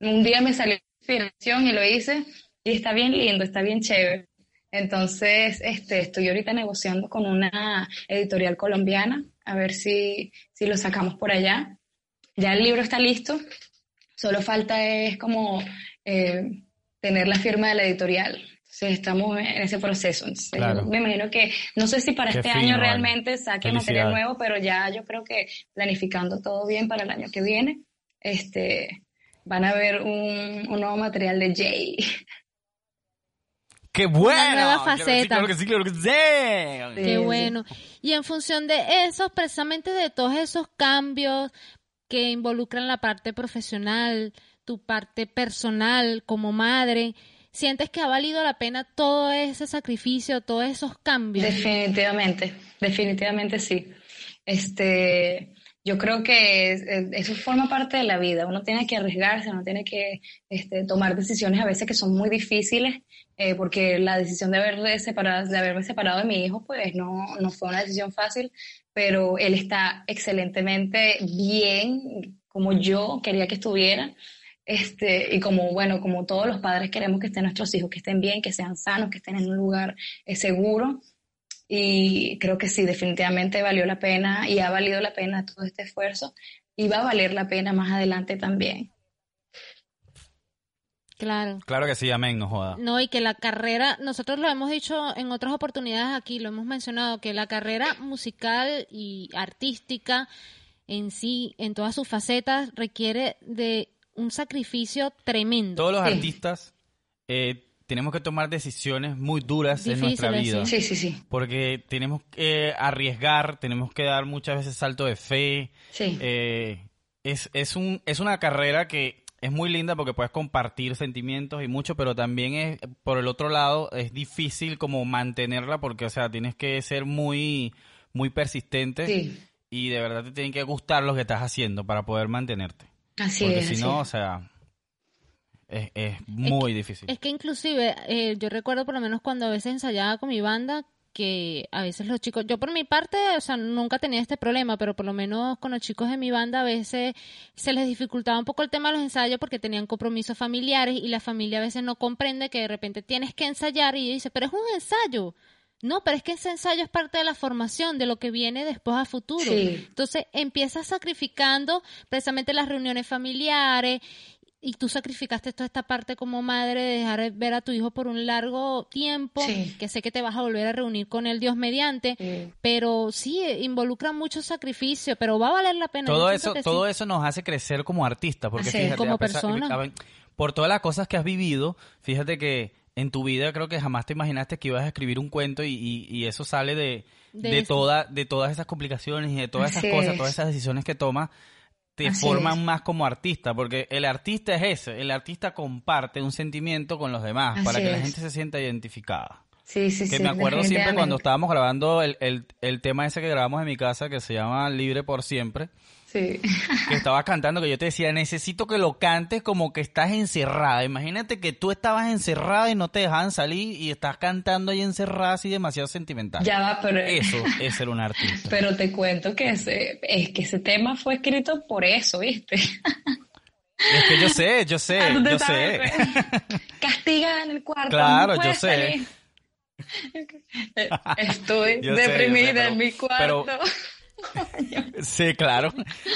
un día me salió inspiración y lo hice y está bien lindo, está bien chévere. Entonces, este, estoy ahorita negociando con una editorial colombiana a ver si, si lo sacamos por allá. Ya el libro está listo, solo falta es como eh, tener la firma de la editorial. Entonces, estamos en ese proceso. Me imagino que, no sé si para este año realmente saque material nuevo, pero ya yo creo que planificando todo bien para el año que viene, este, van a ver un, un nuevo material de Jay. ¡Qué bueno! Una nueva faceta. Claro que sí, claro que sí, claro que sí. Qué bueno. Y en función de eso, precisamente de todos esos cambios que involucran la parte profesional, tu parte personal como madre, ¿sientes que ha valido la pena todo ese sacrificio, todos esos cambios? Definitivamente, definitivamente sí. Este, yo creo que eso forma parte de la vida. Uno tiene que arriesgarse, uno tiene que este, tomar decisiones a veces que son muy difíciles eh, porque la decisión de, haberme separado, de haberme separado de mi hijo, pues no, no fue una decisión fácil, pero él está excelentemente bien, como yo quería que estuviera. Este, y como, bueno, como todos los padres queremos que estén nuestros hijos, que estén bien, que sean sanos, que estén en un lugar eh, seguro. Y creo que sí, definitivamente valió la pena y ha valido la pena todo este esfuerzo y va a valer la pena más adelante también. Claro. Claro que sí, amén, no joda. No, y que la carrera, nosotros lo hemos dicho en otras oportunidades aquí, lo hemos mencionado, que la carrera musical y artística en sí, en todas sus facetas, requiere de un sacrificio tremendo. Todos los artistas eh, tenemos que tomar decisiones muy duras en nuestra vida. Sí, sí, sí. Porque tenemos que arriesgar, tenemos que dar muchas veces salto de fe. Sí. Eh, es, es, un, es una carrera que es muy linda porque puedes compartir sentimientos y mucho, pero también es, por el otro lado, es difícil como mantenerla porque, o sea, tienes que ser muy, muy persistente Sí. y de verdad te tienen que gustar lo que estás haciendo para poder mantenerte. Así porque es. si así no, o sea, es, es muy difícil. Es que inclusive, eh, yo recuerdo por lo menos cuando a veces ensayaba con mi banda, que a veces los chicos, yo por mi parte, o sea, nunca tenía este problema, pero por lo menos con los chicos de mi banda a veces se les dificultaba un poco el tema de los ensayos porque tenían compromisos familiares y la familia a veces no comprende que de repente tienes que ensayar y dice, pero es un ensayo. No, pero es que ese ensayo es parte de la formación, de lo que viene después a futuro. Sí. Entonces empiezas sacrificando precisamente las reuniones familiares y tú sacrificaste toda esta parte como madre de dejar ver a tu hijo por un largo tiempo, Sí. que sé que te vas a volver a reunir con el Dios mediante, Sí. pero sí, eh, involucra mucho sacrificio, pero va a valer la pena. todo eso, todo sí. eso nos hace crecer como artistas, porque fíjate, Como pesar- persona. por todas las cosas que has vivido, fíjate que en tu vida creo que jamás te imaginaste que ibas a escribir un cuento y, y- y eso sale de, De toda, de todas esas complicaciones y de todas esas Así cosas, es. todas esas decisiones que tomas, te Así forman es. más como artista, porque el artista es ese, el artista comparte un sentimiento con los demás para que la gente se sienta identificada. Sí, sí, Que sí, me acuerdo siempre cuando estábamos grabando el, el, el tema ese que grabamos en mi casa que se llama Libre por Siempre Sí. que estabas cantando, que yo te decía, necesito que lo cantes como que estás encerrada. Imagínate que tú estabas encerrada y no te dejaban salir y estás cantando ahí encerrada así demasiado sentimental. Ya va, pero... Eso es ser un artista. Pero te cuento que ese, es que ese tema fue escrito por eso, ¿viste? Es que yo sé, yo sé, Ah, ¿tú te yo sé. Castigada en el cuarto. Claro, no yo sé. salir. Estoy Yo sé, yo sé, deprimida pero- en mi pero- cuarto. Sí, claro.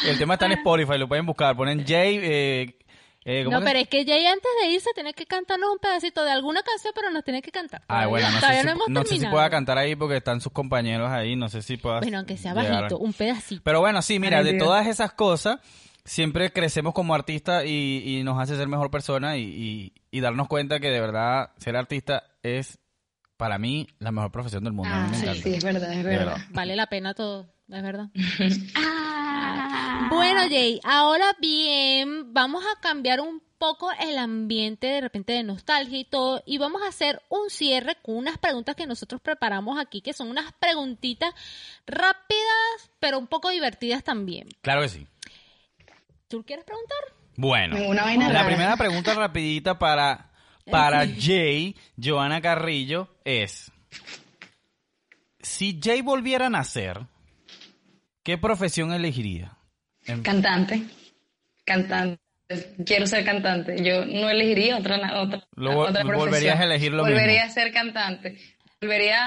El tema está en Spotify, lo pueden buscar. Ponen Jay. Eh, eh, ¿cómo No, pero es que Jay antes de irse tiene que cantarnos un pedacito de alguna canción, pero nos tiene que cantar. Ah, bueno, no sé, si, no hemos no sé si terminado. pueda cantar ahí porque están sus compañeros ahí. No sé si pueda. Bueno, aunque sea llegar. bajito, un pedacito. Pero bueno, sí, mira, Ay, de todas esas cosas, siempre crecemos como artistas y, y nos hace ser mejor persona y, y- y darnos cuenta que de verdad ser artista es, para mí, la mejor profesión del mundo. Ah, me sí, sí, es verdad, es verdad. Vale la pena todo, es verdad. Ah. Bueno, Jay, ahora bien, vamos a cambiar un poco el ambiente de repente de nostalgia y todo, y vamos a hacer un cierre con unas preguntas que nosotros preparamos aquí, que son unas preguntitas rápidas, pero un poco divertidas también. Claro que sí. ¿Tú quieres preguntar? Bueno, Una vaina la rara. primera pregunta rapidita para, para Jay, Joana Carrillo, es, si Jay volviera a nacer, ¿qué profesión elegiría? Cantante. Cantante. Quiero ser cantante. Yo no elegiría otra, otra, Lo otra profesión. volverías a elegir lo Volvería mismo. a ser cantante. Volvería,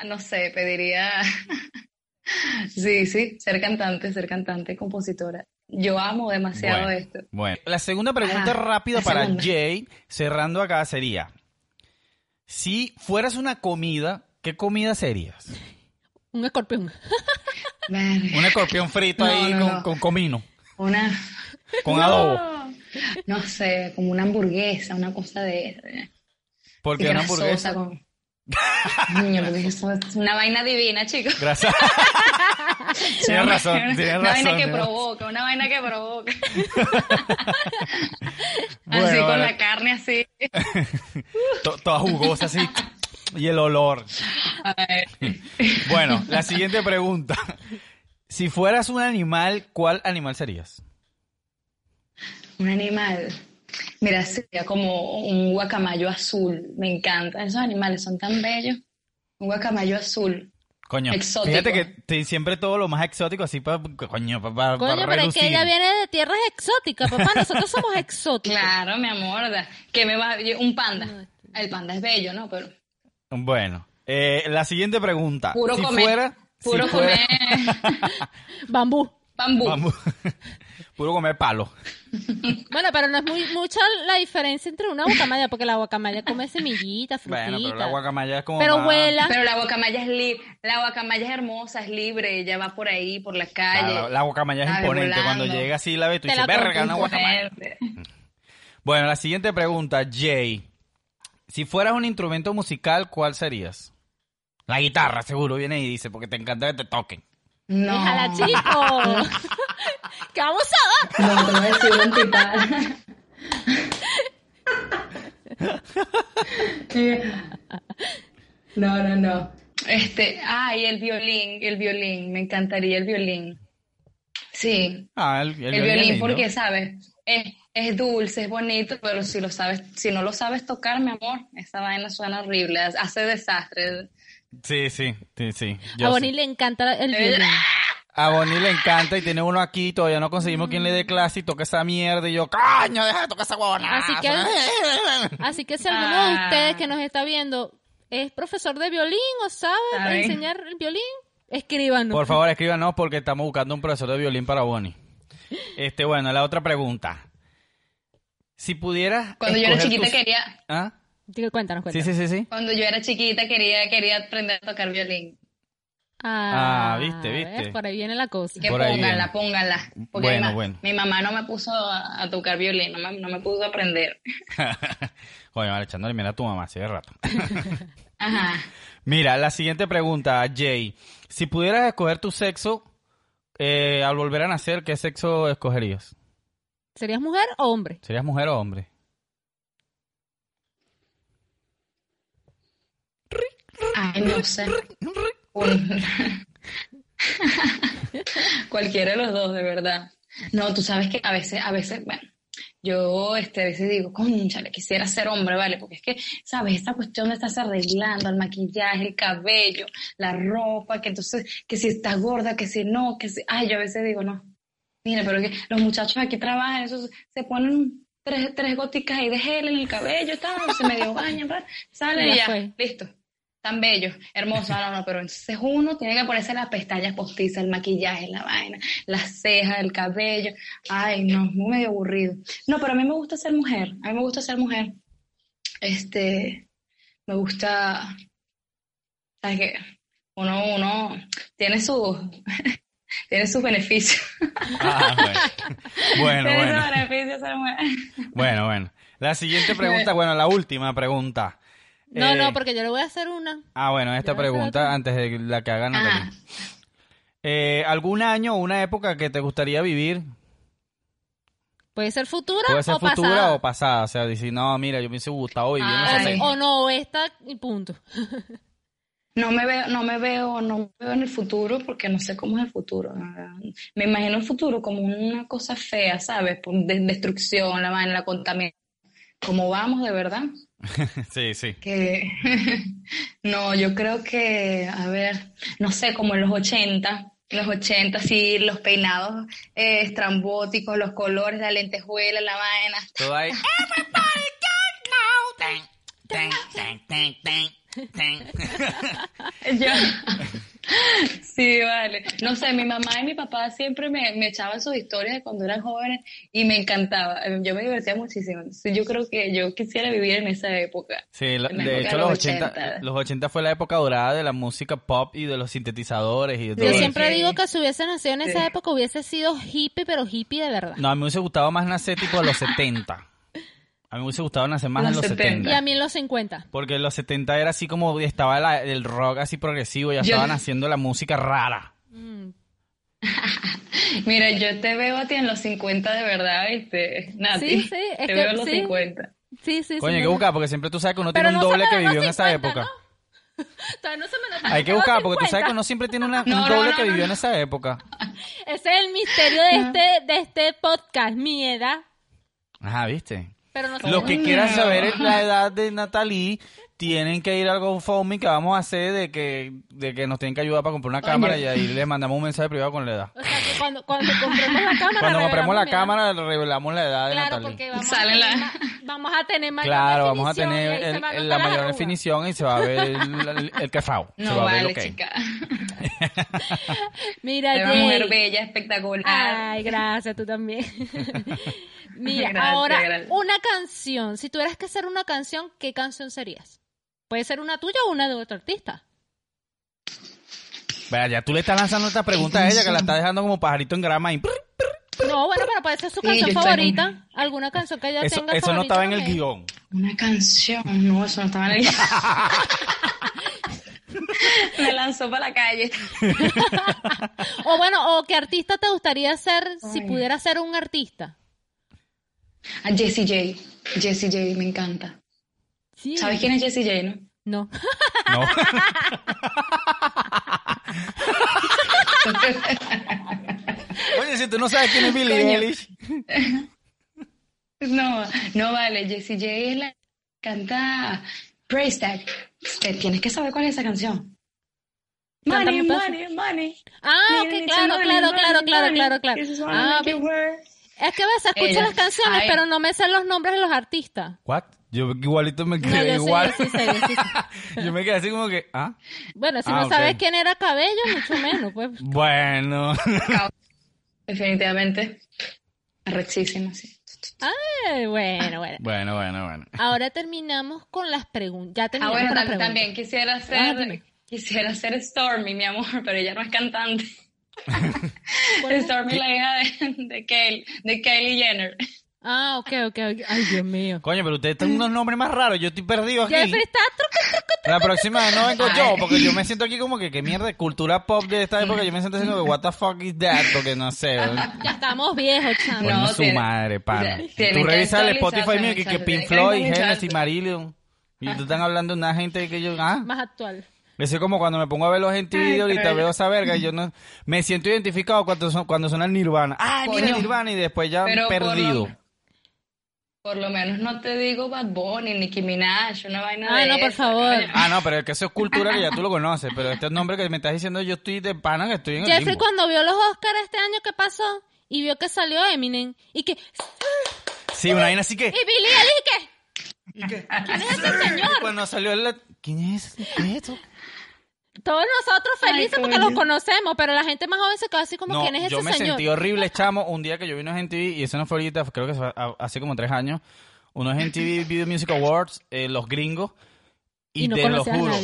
a- no sé, pediría... sí, sí, ser cantante, ser cantante, compositora. Yo amo demasiado Bueno, esto. bueno. la segunda pregunta Ajá, rápida para segunda. Jay, cerrando acá, sería: Si fueras una comida, ¿qué comida serías? Un escorpión. Un escorpión frito No, ahí no, con, no. con comino, Una... con No. adobo. No sé, como una hamburguesa, una cosa de... Porque una hamburguesa. con- Niño, porque eso es una vaina divina, chicos. Gracias. tienes Una razón, vaina- tienes Una vaina que provoca, una vaina que provoca. Bueno, así con la carne así. To- toda jugosa así. Y el olor. Bueno, la siguiente pregunta. Si fueras un animal, ¿cuál animal serías? un animal. Mira, sería como un guacamayo azul. Me encanta. Esos animales son tan bellos. Un guacamayo azul. Coño, Exótico. fíjate que te- siempre todo lo más exótico así para, coño, para, Coño, pero es que ella viene de tierras exóticas, papá. Nosotros somos exóticos. Claro, mi amor. da- Que me va un panda. El panda es bello, ¿no? Pero Bueno, eh, la siguiente pregunta. puro si comer. fuera, puro si fuera- comer Bambú. bambú. Puro comer palo. Bueno, pero no es muy mucha la diferencia entre una guacamaya, porque la guacamaya come semillitas, frutitas. Bueno, pero la guacamaya es como Pero más- vuela. Pero la guacamaya es libre, la guacamaya es hermosa, es libre, ella va por ahí, por la calle. La, la guacamaya es Sabe, imponente. Cuando llega así la ves, tú Te dices, la verga, una guacamaya. Bueno, la siguiente pregunta, Jay. Si fueras un instrumento musical, ¿cuál serías? La guitarra, seguro, viene y dice, porque te encanta que te toquen. No. Déjala, chico. ¿Qué vamos a dar? No, te voy a decir un tipal. No, no, no. Este, ay, el violín, el violín, me encantaría el violín. Sí, Ah, el, el, el violín porque, ¿sabes? Es, es dulce, es bonito, pero si lo sabes, si no lo sabes tocar, mi amor, esa vaina suena horrible, hace desastre. Sí, sí, sí, sí. A Bonnie sí. le encanta el violín. A Bonnie le encanta y tiene uno aquí, todavía no conseguimos quien le dé clase y toque esa mierda y yo, ¡caño, deja de tocar esa huevona! Así que- Así que si alguno de Ah. ustedes que nos está viendo es profesor de violín o sabe Ay. enseñar el violín, escríbanos. Por favor, escríbanos porque estamos buscando un profesor de violín para Bonnie. Este, bueno, la otra pregunta. Si pudieras. Cuando yo era chiquita tus- quería, ¿Ah? Digo, cuéntanos, Sí, cuéntanos. sí, sí, sí. cuando yo era chiquita quería, quería aprender a tocar violín. Ah, viste, ¿ves? viste. Por ahí viene la cosa. Que Por pónganla, pónganla. Porque Bueno, mi, bueno. mi mamá no me puso a, a tocar violín, no me, no me puso a aprender. Oye, vale, echándole mira a tu mamá, hace de rato. Ajá. Mira, la siguiente pregunta, Jay. Si pudieras escoger tu sexo eh, al volver a nacer, ¿qué sexo escogerías? ¿Serías mujer o hombre? ¿Serías mujer o hombre? Ay, no sé. Cualquiera de los dos, de verdad. No, tú sabes que a veces, a veces, bueno, yo este, a veces digo, conchale, quisiera ser hombre, ¿vale? Porque es que, ¿sabes? Esta cuestión de estarse arreglando, el maquillaje, el cabello, la ropa, que entonces, que si estás gorda, que si no, que si... Ay, yo a veces digo, no. Mira, pero que los muchachos aquí trabajan, eso se ponen tres, tres goticas ahí de gel en el cabello, tal, se medio bañan, salen Y ya fue. listo. Tan bello, hermoso, no, no, pero entonces uno tiene que ponerse las pestañas postizas, el maquillaje, la vaina, las cejas, el cabello. Ay, no, muy medio aburrido. No, pero a mí me gusta ser mujer, a mí me gusta ser mujer. Este, me gusta, ¿sabes qué? Uno, uno tiene sus, tiene sus beneficios. Ah, bueno. bueno, tiene bueno. sus beneficios ser mujer. Bueno, bueno. La siguiente pregunta, bueno, la última pregunta. No, Eh, no, porque yo le voy a hacer una. Ah, bueno, esta pregunta antes de la que hagan. Natalie. Eh, ¿Algún año o una época que te gustaría vivir? Puede ser futura Puede ser o futura pasada. o pasada. O sea, decir, no, mira, yo me hubiese gustado vivir en Ah, esa sí. o, o no, esta y punto. No me veo, no me veo, no me veo en el futuro porque no sé cómo es el futuro. Me imagino el futuro como una cosa fea, ¿sabes? Por de- destrucción, la vaina, la contaminación. Como vamos de verdad. Sí, sí. Que no, yo creo que, a ver, no sé, como en los 80, los 80, sí, los peinados eh, estrambóticos, los colores, la lentejuela, la vaina. Todo ahí. Yo, sí, vale. No sé, mi mamá y mi papá siempre me, me echaban sus historias de cuando eran jóvenes y me encantaba. Yo me divertía muchísimo. Yo creo que yo quisiera vivir en esa época. Sí, la de época hecho de los los 80, 80. los 80 fue la época dorada de la música pop y de los sintetizadores y de todo Yo siempre digo que si hubiese nacido en esa Sí. época hubiese sido hippie, pero hippie de verdad. No, a mí me hubiese gustado más nacer tipo de los 70. A mí me hubiese gustado nacer más Los en los 70. 70. Y a mí en los 50. Porque en los 70 era así como estaba la- el rock así progresivo, ya Yo- estaban haciendo la música rara. Mm. Mira, yo te veo a ti en los 50 de verdad, ¿viste? Nati, Sí, sí, es te que veo en los sí. 50. Sí, sí, Coño, sí. hay que buscar, porque siempre tú sabes que uno Pero tiene un no doble que vivió en esa 50, época. ¿no? Todavía no se me nota Hay que buscar, porque tú sabes 50. que uno siempre tiene una- No, un doble no, que no, vivió en esa época. Ese es el misterio de este, de este podcast, mi edad. Ajá, ¿viste? Pero no. Los que No. quieran saber es la edad de Natalie tienen que ir al GoFundMe que vamos a hacer de que, de que nos tienen que ayudar para comprar una cámara y ahí les mandamos un mensaje privado con la edad. O sea, que cuando, cuando compremos la cámara. Cuando compremos la cámara revelamos la edad de Claro, Natalie. porque vamos, Sale a tener la- ma- vamos a tener mayor Claro, vamos a definición y tener el- a la mayor definición y se va a ver el, el, el quefao. se No va a ver vale, lo que hay. chica. Mira, una mujer bella, espectacular. Ay, gracias, tú también. Mira, Gracias, ahora, gracias. una canción. Si tuvieras que hacer una canción, ¿qué canción serías? Puede ser una tuya o una de otro artista. Vea, ya tú le estás lanzando esta pregunta a ella que la está dejando como pajarito en grama y... No, bueno, pero puede ser su Sí, canción favorita. Alguna canción que ella Eso, tenga eso no estaba en el guion. Una canción, no, eso no estaba en el Me lanzó para la calle. O bueno, o qué artista te gustaría ser si Ay. pudieras ser un artista. A Jessie J. Jessie J me encanta. Sí. ¿Sabes quién es Jessie J, no? No. No. Oye, si tú no sabes quién es Billie. Eilish. No, no vale. Jessie J es la que canta Praise Tag. Tienes que saber cuál es esa canción. Money, money, money. Ah, ok, claro, claro, claro, claro, claro, claro. Ah. Es que a veces escucho Ella. las canciones, Ay. pero no me sé los nombres de los artistas. What? Yo igualito me No, quedé igual. yo sí sé, yo sí sé. Yo me quedé así como que, ¿ah? Bueno, si Ah, no ok. sabes quién era Cabello, mucho menos, pues. Bueno. Definitivamente. Arrechísima, sí. Ay, bueno, bueno. bueno, bueno, bueno. Ahora terminamos con las preguntas. Ya Ah, terminamos bueno, con las preguntas. también quisiera Ah, dime. quisiera ser Stormy, mi amor, pero ella no es cantante. Stormy, la hija de, de, de Kylie Jenner. Ah, ok, ok. ok. Ay, Dios mío. Coño, pero ustedes tienen unos nombres más raros. Yo estoy perdido aquí. Jeffrey está truco, truco, truco. La próxima vez no vengo Ay. yo, porque yo me siento aquí como que qué mierda de cultura pop de esta época. Yo me siento haciendo que what the fuck is that, porque no sé. Ya estamos viejos, chamo. No, su tiene- madre, pana. Tú que revisas el Spotify mío que muchachos, Pink que Floyd. Genesis, Marillion. Y tú están hablando de una gente que yo, ah. Más actual. Eso es como cuando me pongo a ver los en TV Ay, ahorita, veo esa verga y yo no... Me siento identificado cuando, son, cuando suena el Nirvana. Ah, mira Coño. Nirvana y después ya Pero por perdido. lo- Por lo menos no te digo Bad Bunny, Nicki Minaj, una vaina Ay, de no, por esa, favor. Ah, no, pero es que eso es cultura que ya tú lo conoces. Pero este nombre que me estás diciendo, yo estoy de pana que estoy en el Jeffrey limbo. cuando vio los Oscars este año que pasó y vio que salió Eminem y que Sí, una vaina así que... y Billie Eilish ¿Y qué? ¿Quién es ese señor? Cuando salió el... ¿Quién es? ¿Qué es esto? Todos nosotros felices Ay, porque los conocemos, pero la gente más joven se queda así como No, quién es yo ese me señor. sentí horrible, chamo, un día que yo vine a TV y eso no fue ahorita, creo que fue hace como tres años, unos MTV Video Music Awards, eh, los gringos, y, Y no te lo juro,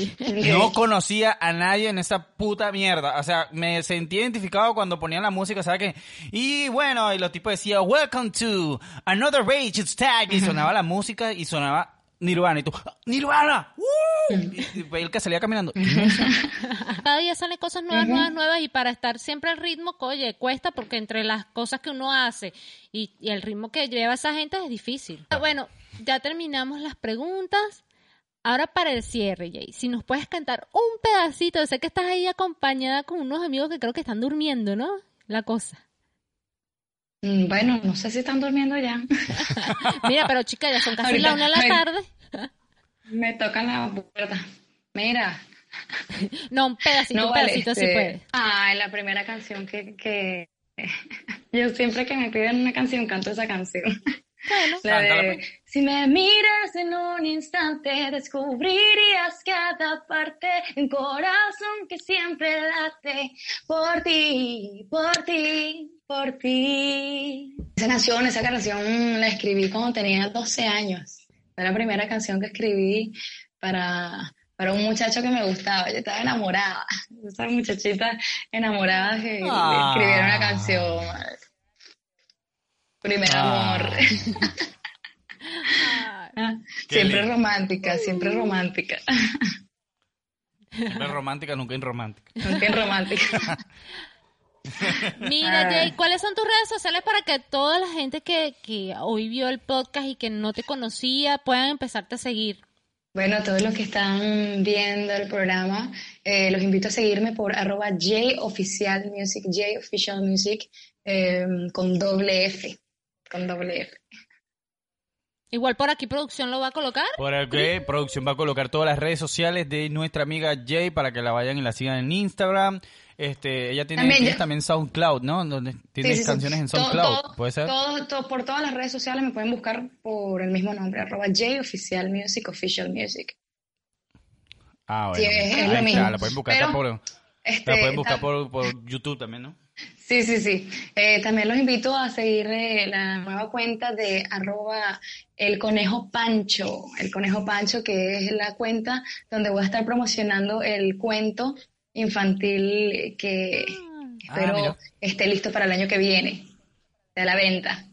no conocía a nadie en esa puta mierda. O sea, me sentí identificado cuando ponían la música, ¿sabes qué? Y bueno, y los tipos decían, Welcome to another Rage It's Tag, y sonaba la música y sonaba Nirvana, y tú, ¡Nirvana! ¡Woo! Y, y el que salía caminando. Cada día salen cosas nuevas, nuevas, nuevas y para estar siempre al ritmo, oye, cuesta porque entre las cosas que uno hace y, y el ritmo que lleva esa gente es difícil. Bueno, ya terminamos las preguntas. Ahora para el cierre, Jay, si nos puedes cantar un pedacito, sé que estás ahí acompañada con unos amigos que creo que están durmiendo, ¿no? La cosa. Mm, Bueno, no sé si están durmiendo ya. Mira, pero chica, ya son casi Ahorita, la una de la tarde. Me tocan la puerta. Mira, No, un pedacito, no un vale. pedacito si este, puedes. Ah, la primera canción que, que... Yo siempre que me piden una canción canto esa canción. Bueno, La de, pues. si me miras en un instante, descubrirías cada parte, un corazón que siempre late por ti, por ti, por ti. Esa canción, esa canción la escribí cuando tenía 12 años. Fue la primera canción que escribí para, para un muchacho que me gustaba. Yo estaba enamorada. Esa muchachita enamorada que Ah. escribieron una canción. Primer Ah. amor. Ah, siempre lindo. romántica, siempre romántica. Siempre romántica, nunca irromántica. Nunca en romántica. Mira, Ay. Jay, ¿cuáles son tus redes sociales para que toda la gente que, que hoy vio el podcast y que no te conocía puedan empezarte a seguir? Bueno, todos los que están viendo el programa, eh, los invito a seguirme por arroba JOfficial Music, JOfficial Music, eh, con doble F, con doble F. Igual por aquí producción lo va a colocar. Por que producción va a colocar todas las redes sociales de nuestra amiga Jay para que la vayan y la sigan en Instagram. Este, ella tiene También SoundCloud, ¿no? Donde tienes Sí, sí, sí. canciones en SoundCloud, todo- ¿puede ser? todo- todo- por todas las redes sociales me pueden buscar por el mismo nombre, arroba JOfficial Music, Official Music. Ah, bueno. Sí, es- es Ahí lo está, mismo. la pueden buscar, Pero, está por, Este, la pueden buscar tam- por, por YouTube también, ¿no? Sí, sí, sí. Eh, también los invito a seguir eh, la nueva cuenta de arroba el conejo pancho, el conejo pancho que es la cuenta donde voy a estar promocionando el cuento infantil que Ah, espero mira. esté listo para el año que viene, de la venta.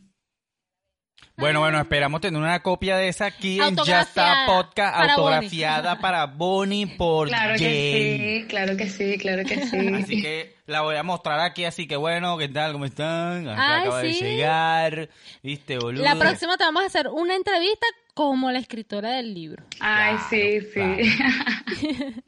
Bueno, bueno, esperamos tener una copia de esa aquí en Ya está Podcast, para autografiada para Bonnie por Claro Jay. que sí, claro que sí, claro que sí. Así que la voy a mostrar aquí, así que bueno, ¿qué tal? ¿Cómo están? Acá Ay, acaba sí. de llegar, ¿viste, boludo? La próxima te vamos a hacer una entrevista como la escritora del libro. Ay, sí, sí. claro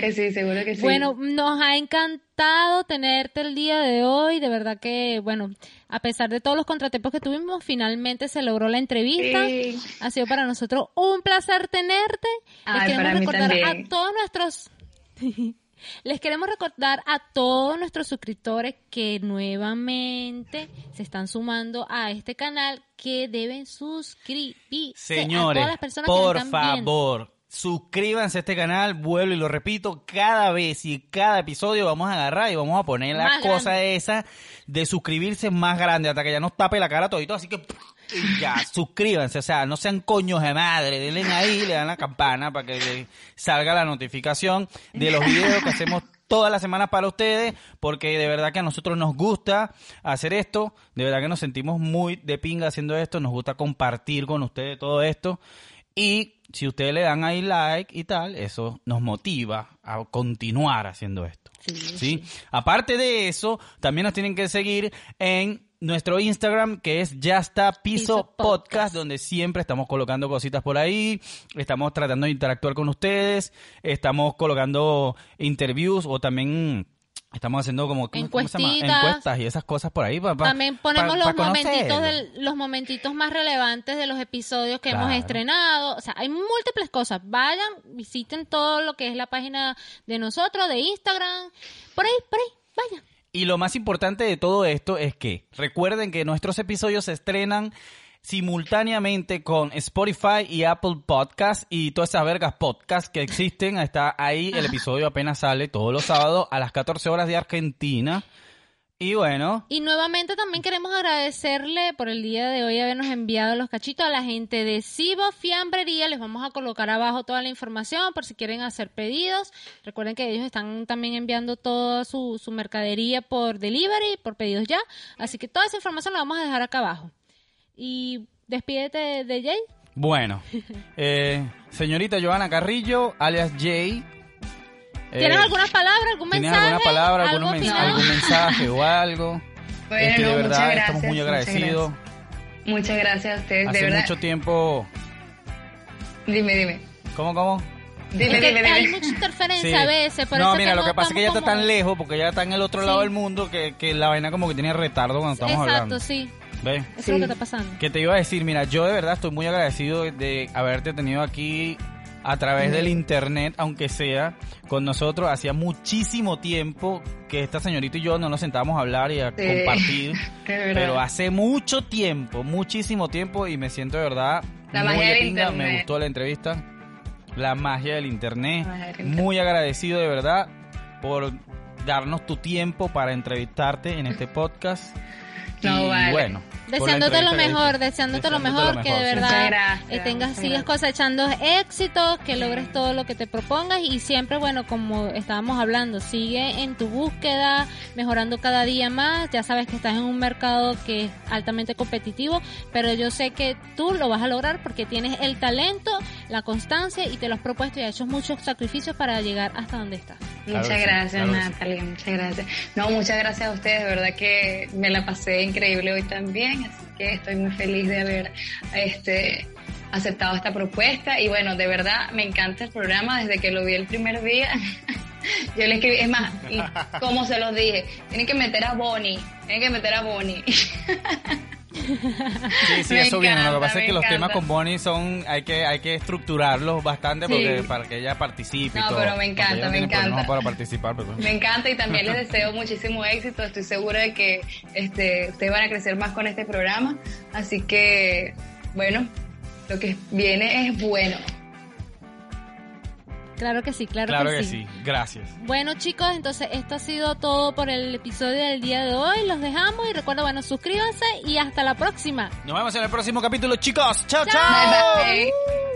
que sí, seguro que sí. Bueno, nos ha encantado tenerte el día de hoy. De verdad que, bueno, a pesar de todos los contratiempos que tuvimos, finalmente se logró la entrevista. Sí. Ha sido para nosotros un placer tenerte. Les queremos recordar a todos nuestros. Les queremos recordar a todos nuestros suscriptores que nuevamente se están sumando a este canal que deben suscribirse. a Señores, todas las personas que por están viendo. Suscríbanse a este canal, vuelvo y lo repito, cada vez y cada episodio vamos a agarrar y vamos a poner la Más cosa grande. esa de suscribirse más grande hasta que ya nos tape la cara todito, así que y ya, suscríbanse, o sea, no sean coños de madre, denle ahí, le dan la campana para que le salga la notificación de los videos que hacemos todas las semanas para ustedes, porque de verdad que a nosotros nos gusta hacer esto, de verdad que nos sentimos muy de pinga haciendo esto, nos gusta compartir con ustedes todo esto. Y si ustedes le dan ahí like y tal, eso nos motiva a continuar haciendo esto. Sí, ¿sí? Aparte de eso, también nos tienen que seguir en nuestro Instagram, que es Ya está Piso, Piso Podcast, Podcast. donde siempre estamos colocando cositas por ahí, estamos tratando de interactuar con ustedes, estamos colocando interviews o también estamos haciendo como encuestas y esas cosas por ahí. pa- pa- También ponemos pa- los momentitos del- los momentitos más relevantes de los episodios que hemos estrenado. O sea, hay múltiples cosas. Vayan, visiten todo lo que es la página de nosotros, de Instagram. Por ahí, por ahí, vayan. Y lo más importante de todo esto es que recuerden que nuestros episodios se estrenan simultáneamente con Spotify y Apple Podcast y todas esas vergas podcast que existen. Está ahí, el episodio apenas sale todos los sábados a las 14 horas de Argentina. Y bueno, Y nuevamente también queremos agradecerle por el día de hoy habernos enviado los cachitos a la gente de Cibo Fiambrería. Les vamos a colocar abajo toda la información por si quieren hacer pedidos. Recuerden que ellos están también enviando toda su, su mercadería por delivery, por pedidos ya. Así que toda esa información la vamos a dejar acá abajo. Y despídete de, de Jay. bueno. Eh, señorita Joana Carrillo, alias Jay. eh, ¿Tienes algunas palabras, algún ¿Tienes mensaje? alguna palabra, algún, mens- final? algún mensaje o algo? Bueno, Este, de muchas verdad, gracias, estamos muy muchas agradecidos. Muchas gracias a ustedes, Hace de verdad. mucho tiempo. Dime, dime. ¿Cómo, cómo? Dime, que dime, hay dime. mucha interferencia Sí. a veces, por no, eso mira, que lo no que pasa es que ella está tan lejos, porque ella está en el otro Sí. lado del mundo, que, que la vaina como que tiene retardo cuando estamos Exacto, hablando. sí. ¿Ves? Eso Sí. es lo que está pasando. Que te iba a decir, mira, yo de verdad estoy muy agradecido de haberte tenido aquí a través del internet, aunque sea con nosotros. Hacía muchísimo tiempo que esta señorita y yo no nos sentábamos a hablar y a Sí. compartir. De verdad. Pero hace mucho tiempo, muchísimo tiempo, y me siento de verdad La muy magia de del pinga. Me gustó la entrevista. La magia del internet. La magia del internet. Muy agradecido de verdad por darnos tu tiempo para entrevistarte en este podcast. No, y vale. bueno. Deseándote lo mejor, deseándote lo mejor, que de verdad gracias, eh, tengas, muchas sigas gracias. cosechando éxitos, que logres todo lo que te propongas y siempre, bueno, como estábamos hablando, sigue en tu búsqueda, mejorando cada día más. Ya sabes que estás en un mercado que es altamente competitivo, pero yo sé que tú lo vas a lograr porque tienes el talento, la constancia y te lo has propuesto y has hecho muchos sacrificios para llegar hasta donde estás. Muchas gracias, claro. Natalia, muchas gracias. No, muchas gracias a ustedes, de verdad que me la pasé increíble hoy también, así que estoy muy feliz de haber este aceptado esta propuesta y bueno, de verdad me encanta el programa desde que lo vi el primer día. Yo le escribí, es más, y como se los dije, tienen que meter a Bonnie, tienen que meter a Bonnie. Sí, sí, Me eso viene. Lo que pasa es que los temas con Bonnie son, hay que, hay que estructurarlos bastante Sí. porque para que ella participe y No, todo. pero me encanta, me encanta. para participar, pero- Me encanta y también les deseo muchísimo éxito. Estoy segura de que este, ustedes van a crecer más con este programa. Así que, bueno, lo que viene es bueno. Claro que sí, claro, Claro que, que sí. sí, gracias. Bueno chicos, entonces esto ha sido todo por el episodio del día de hoy. Los dejamos y recuerda, bueno, suscríbanse y hasta la próxima. Nos vemos en el próximo capítulo, chicos. Chao, chao. Bye, bye.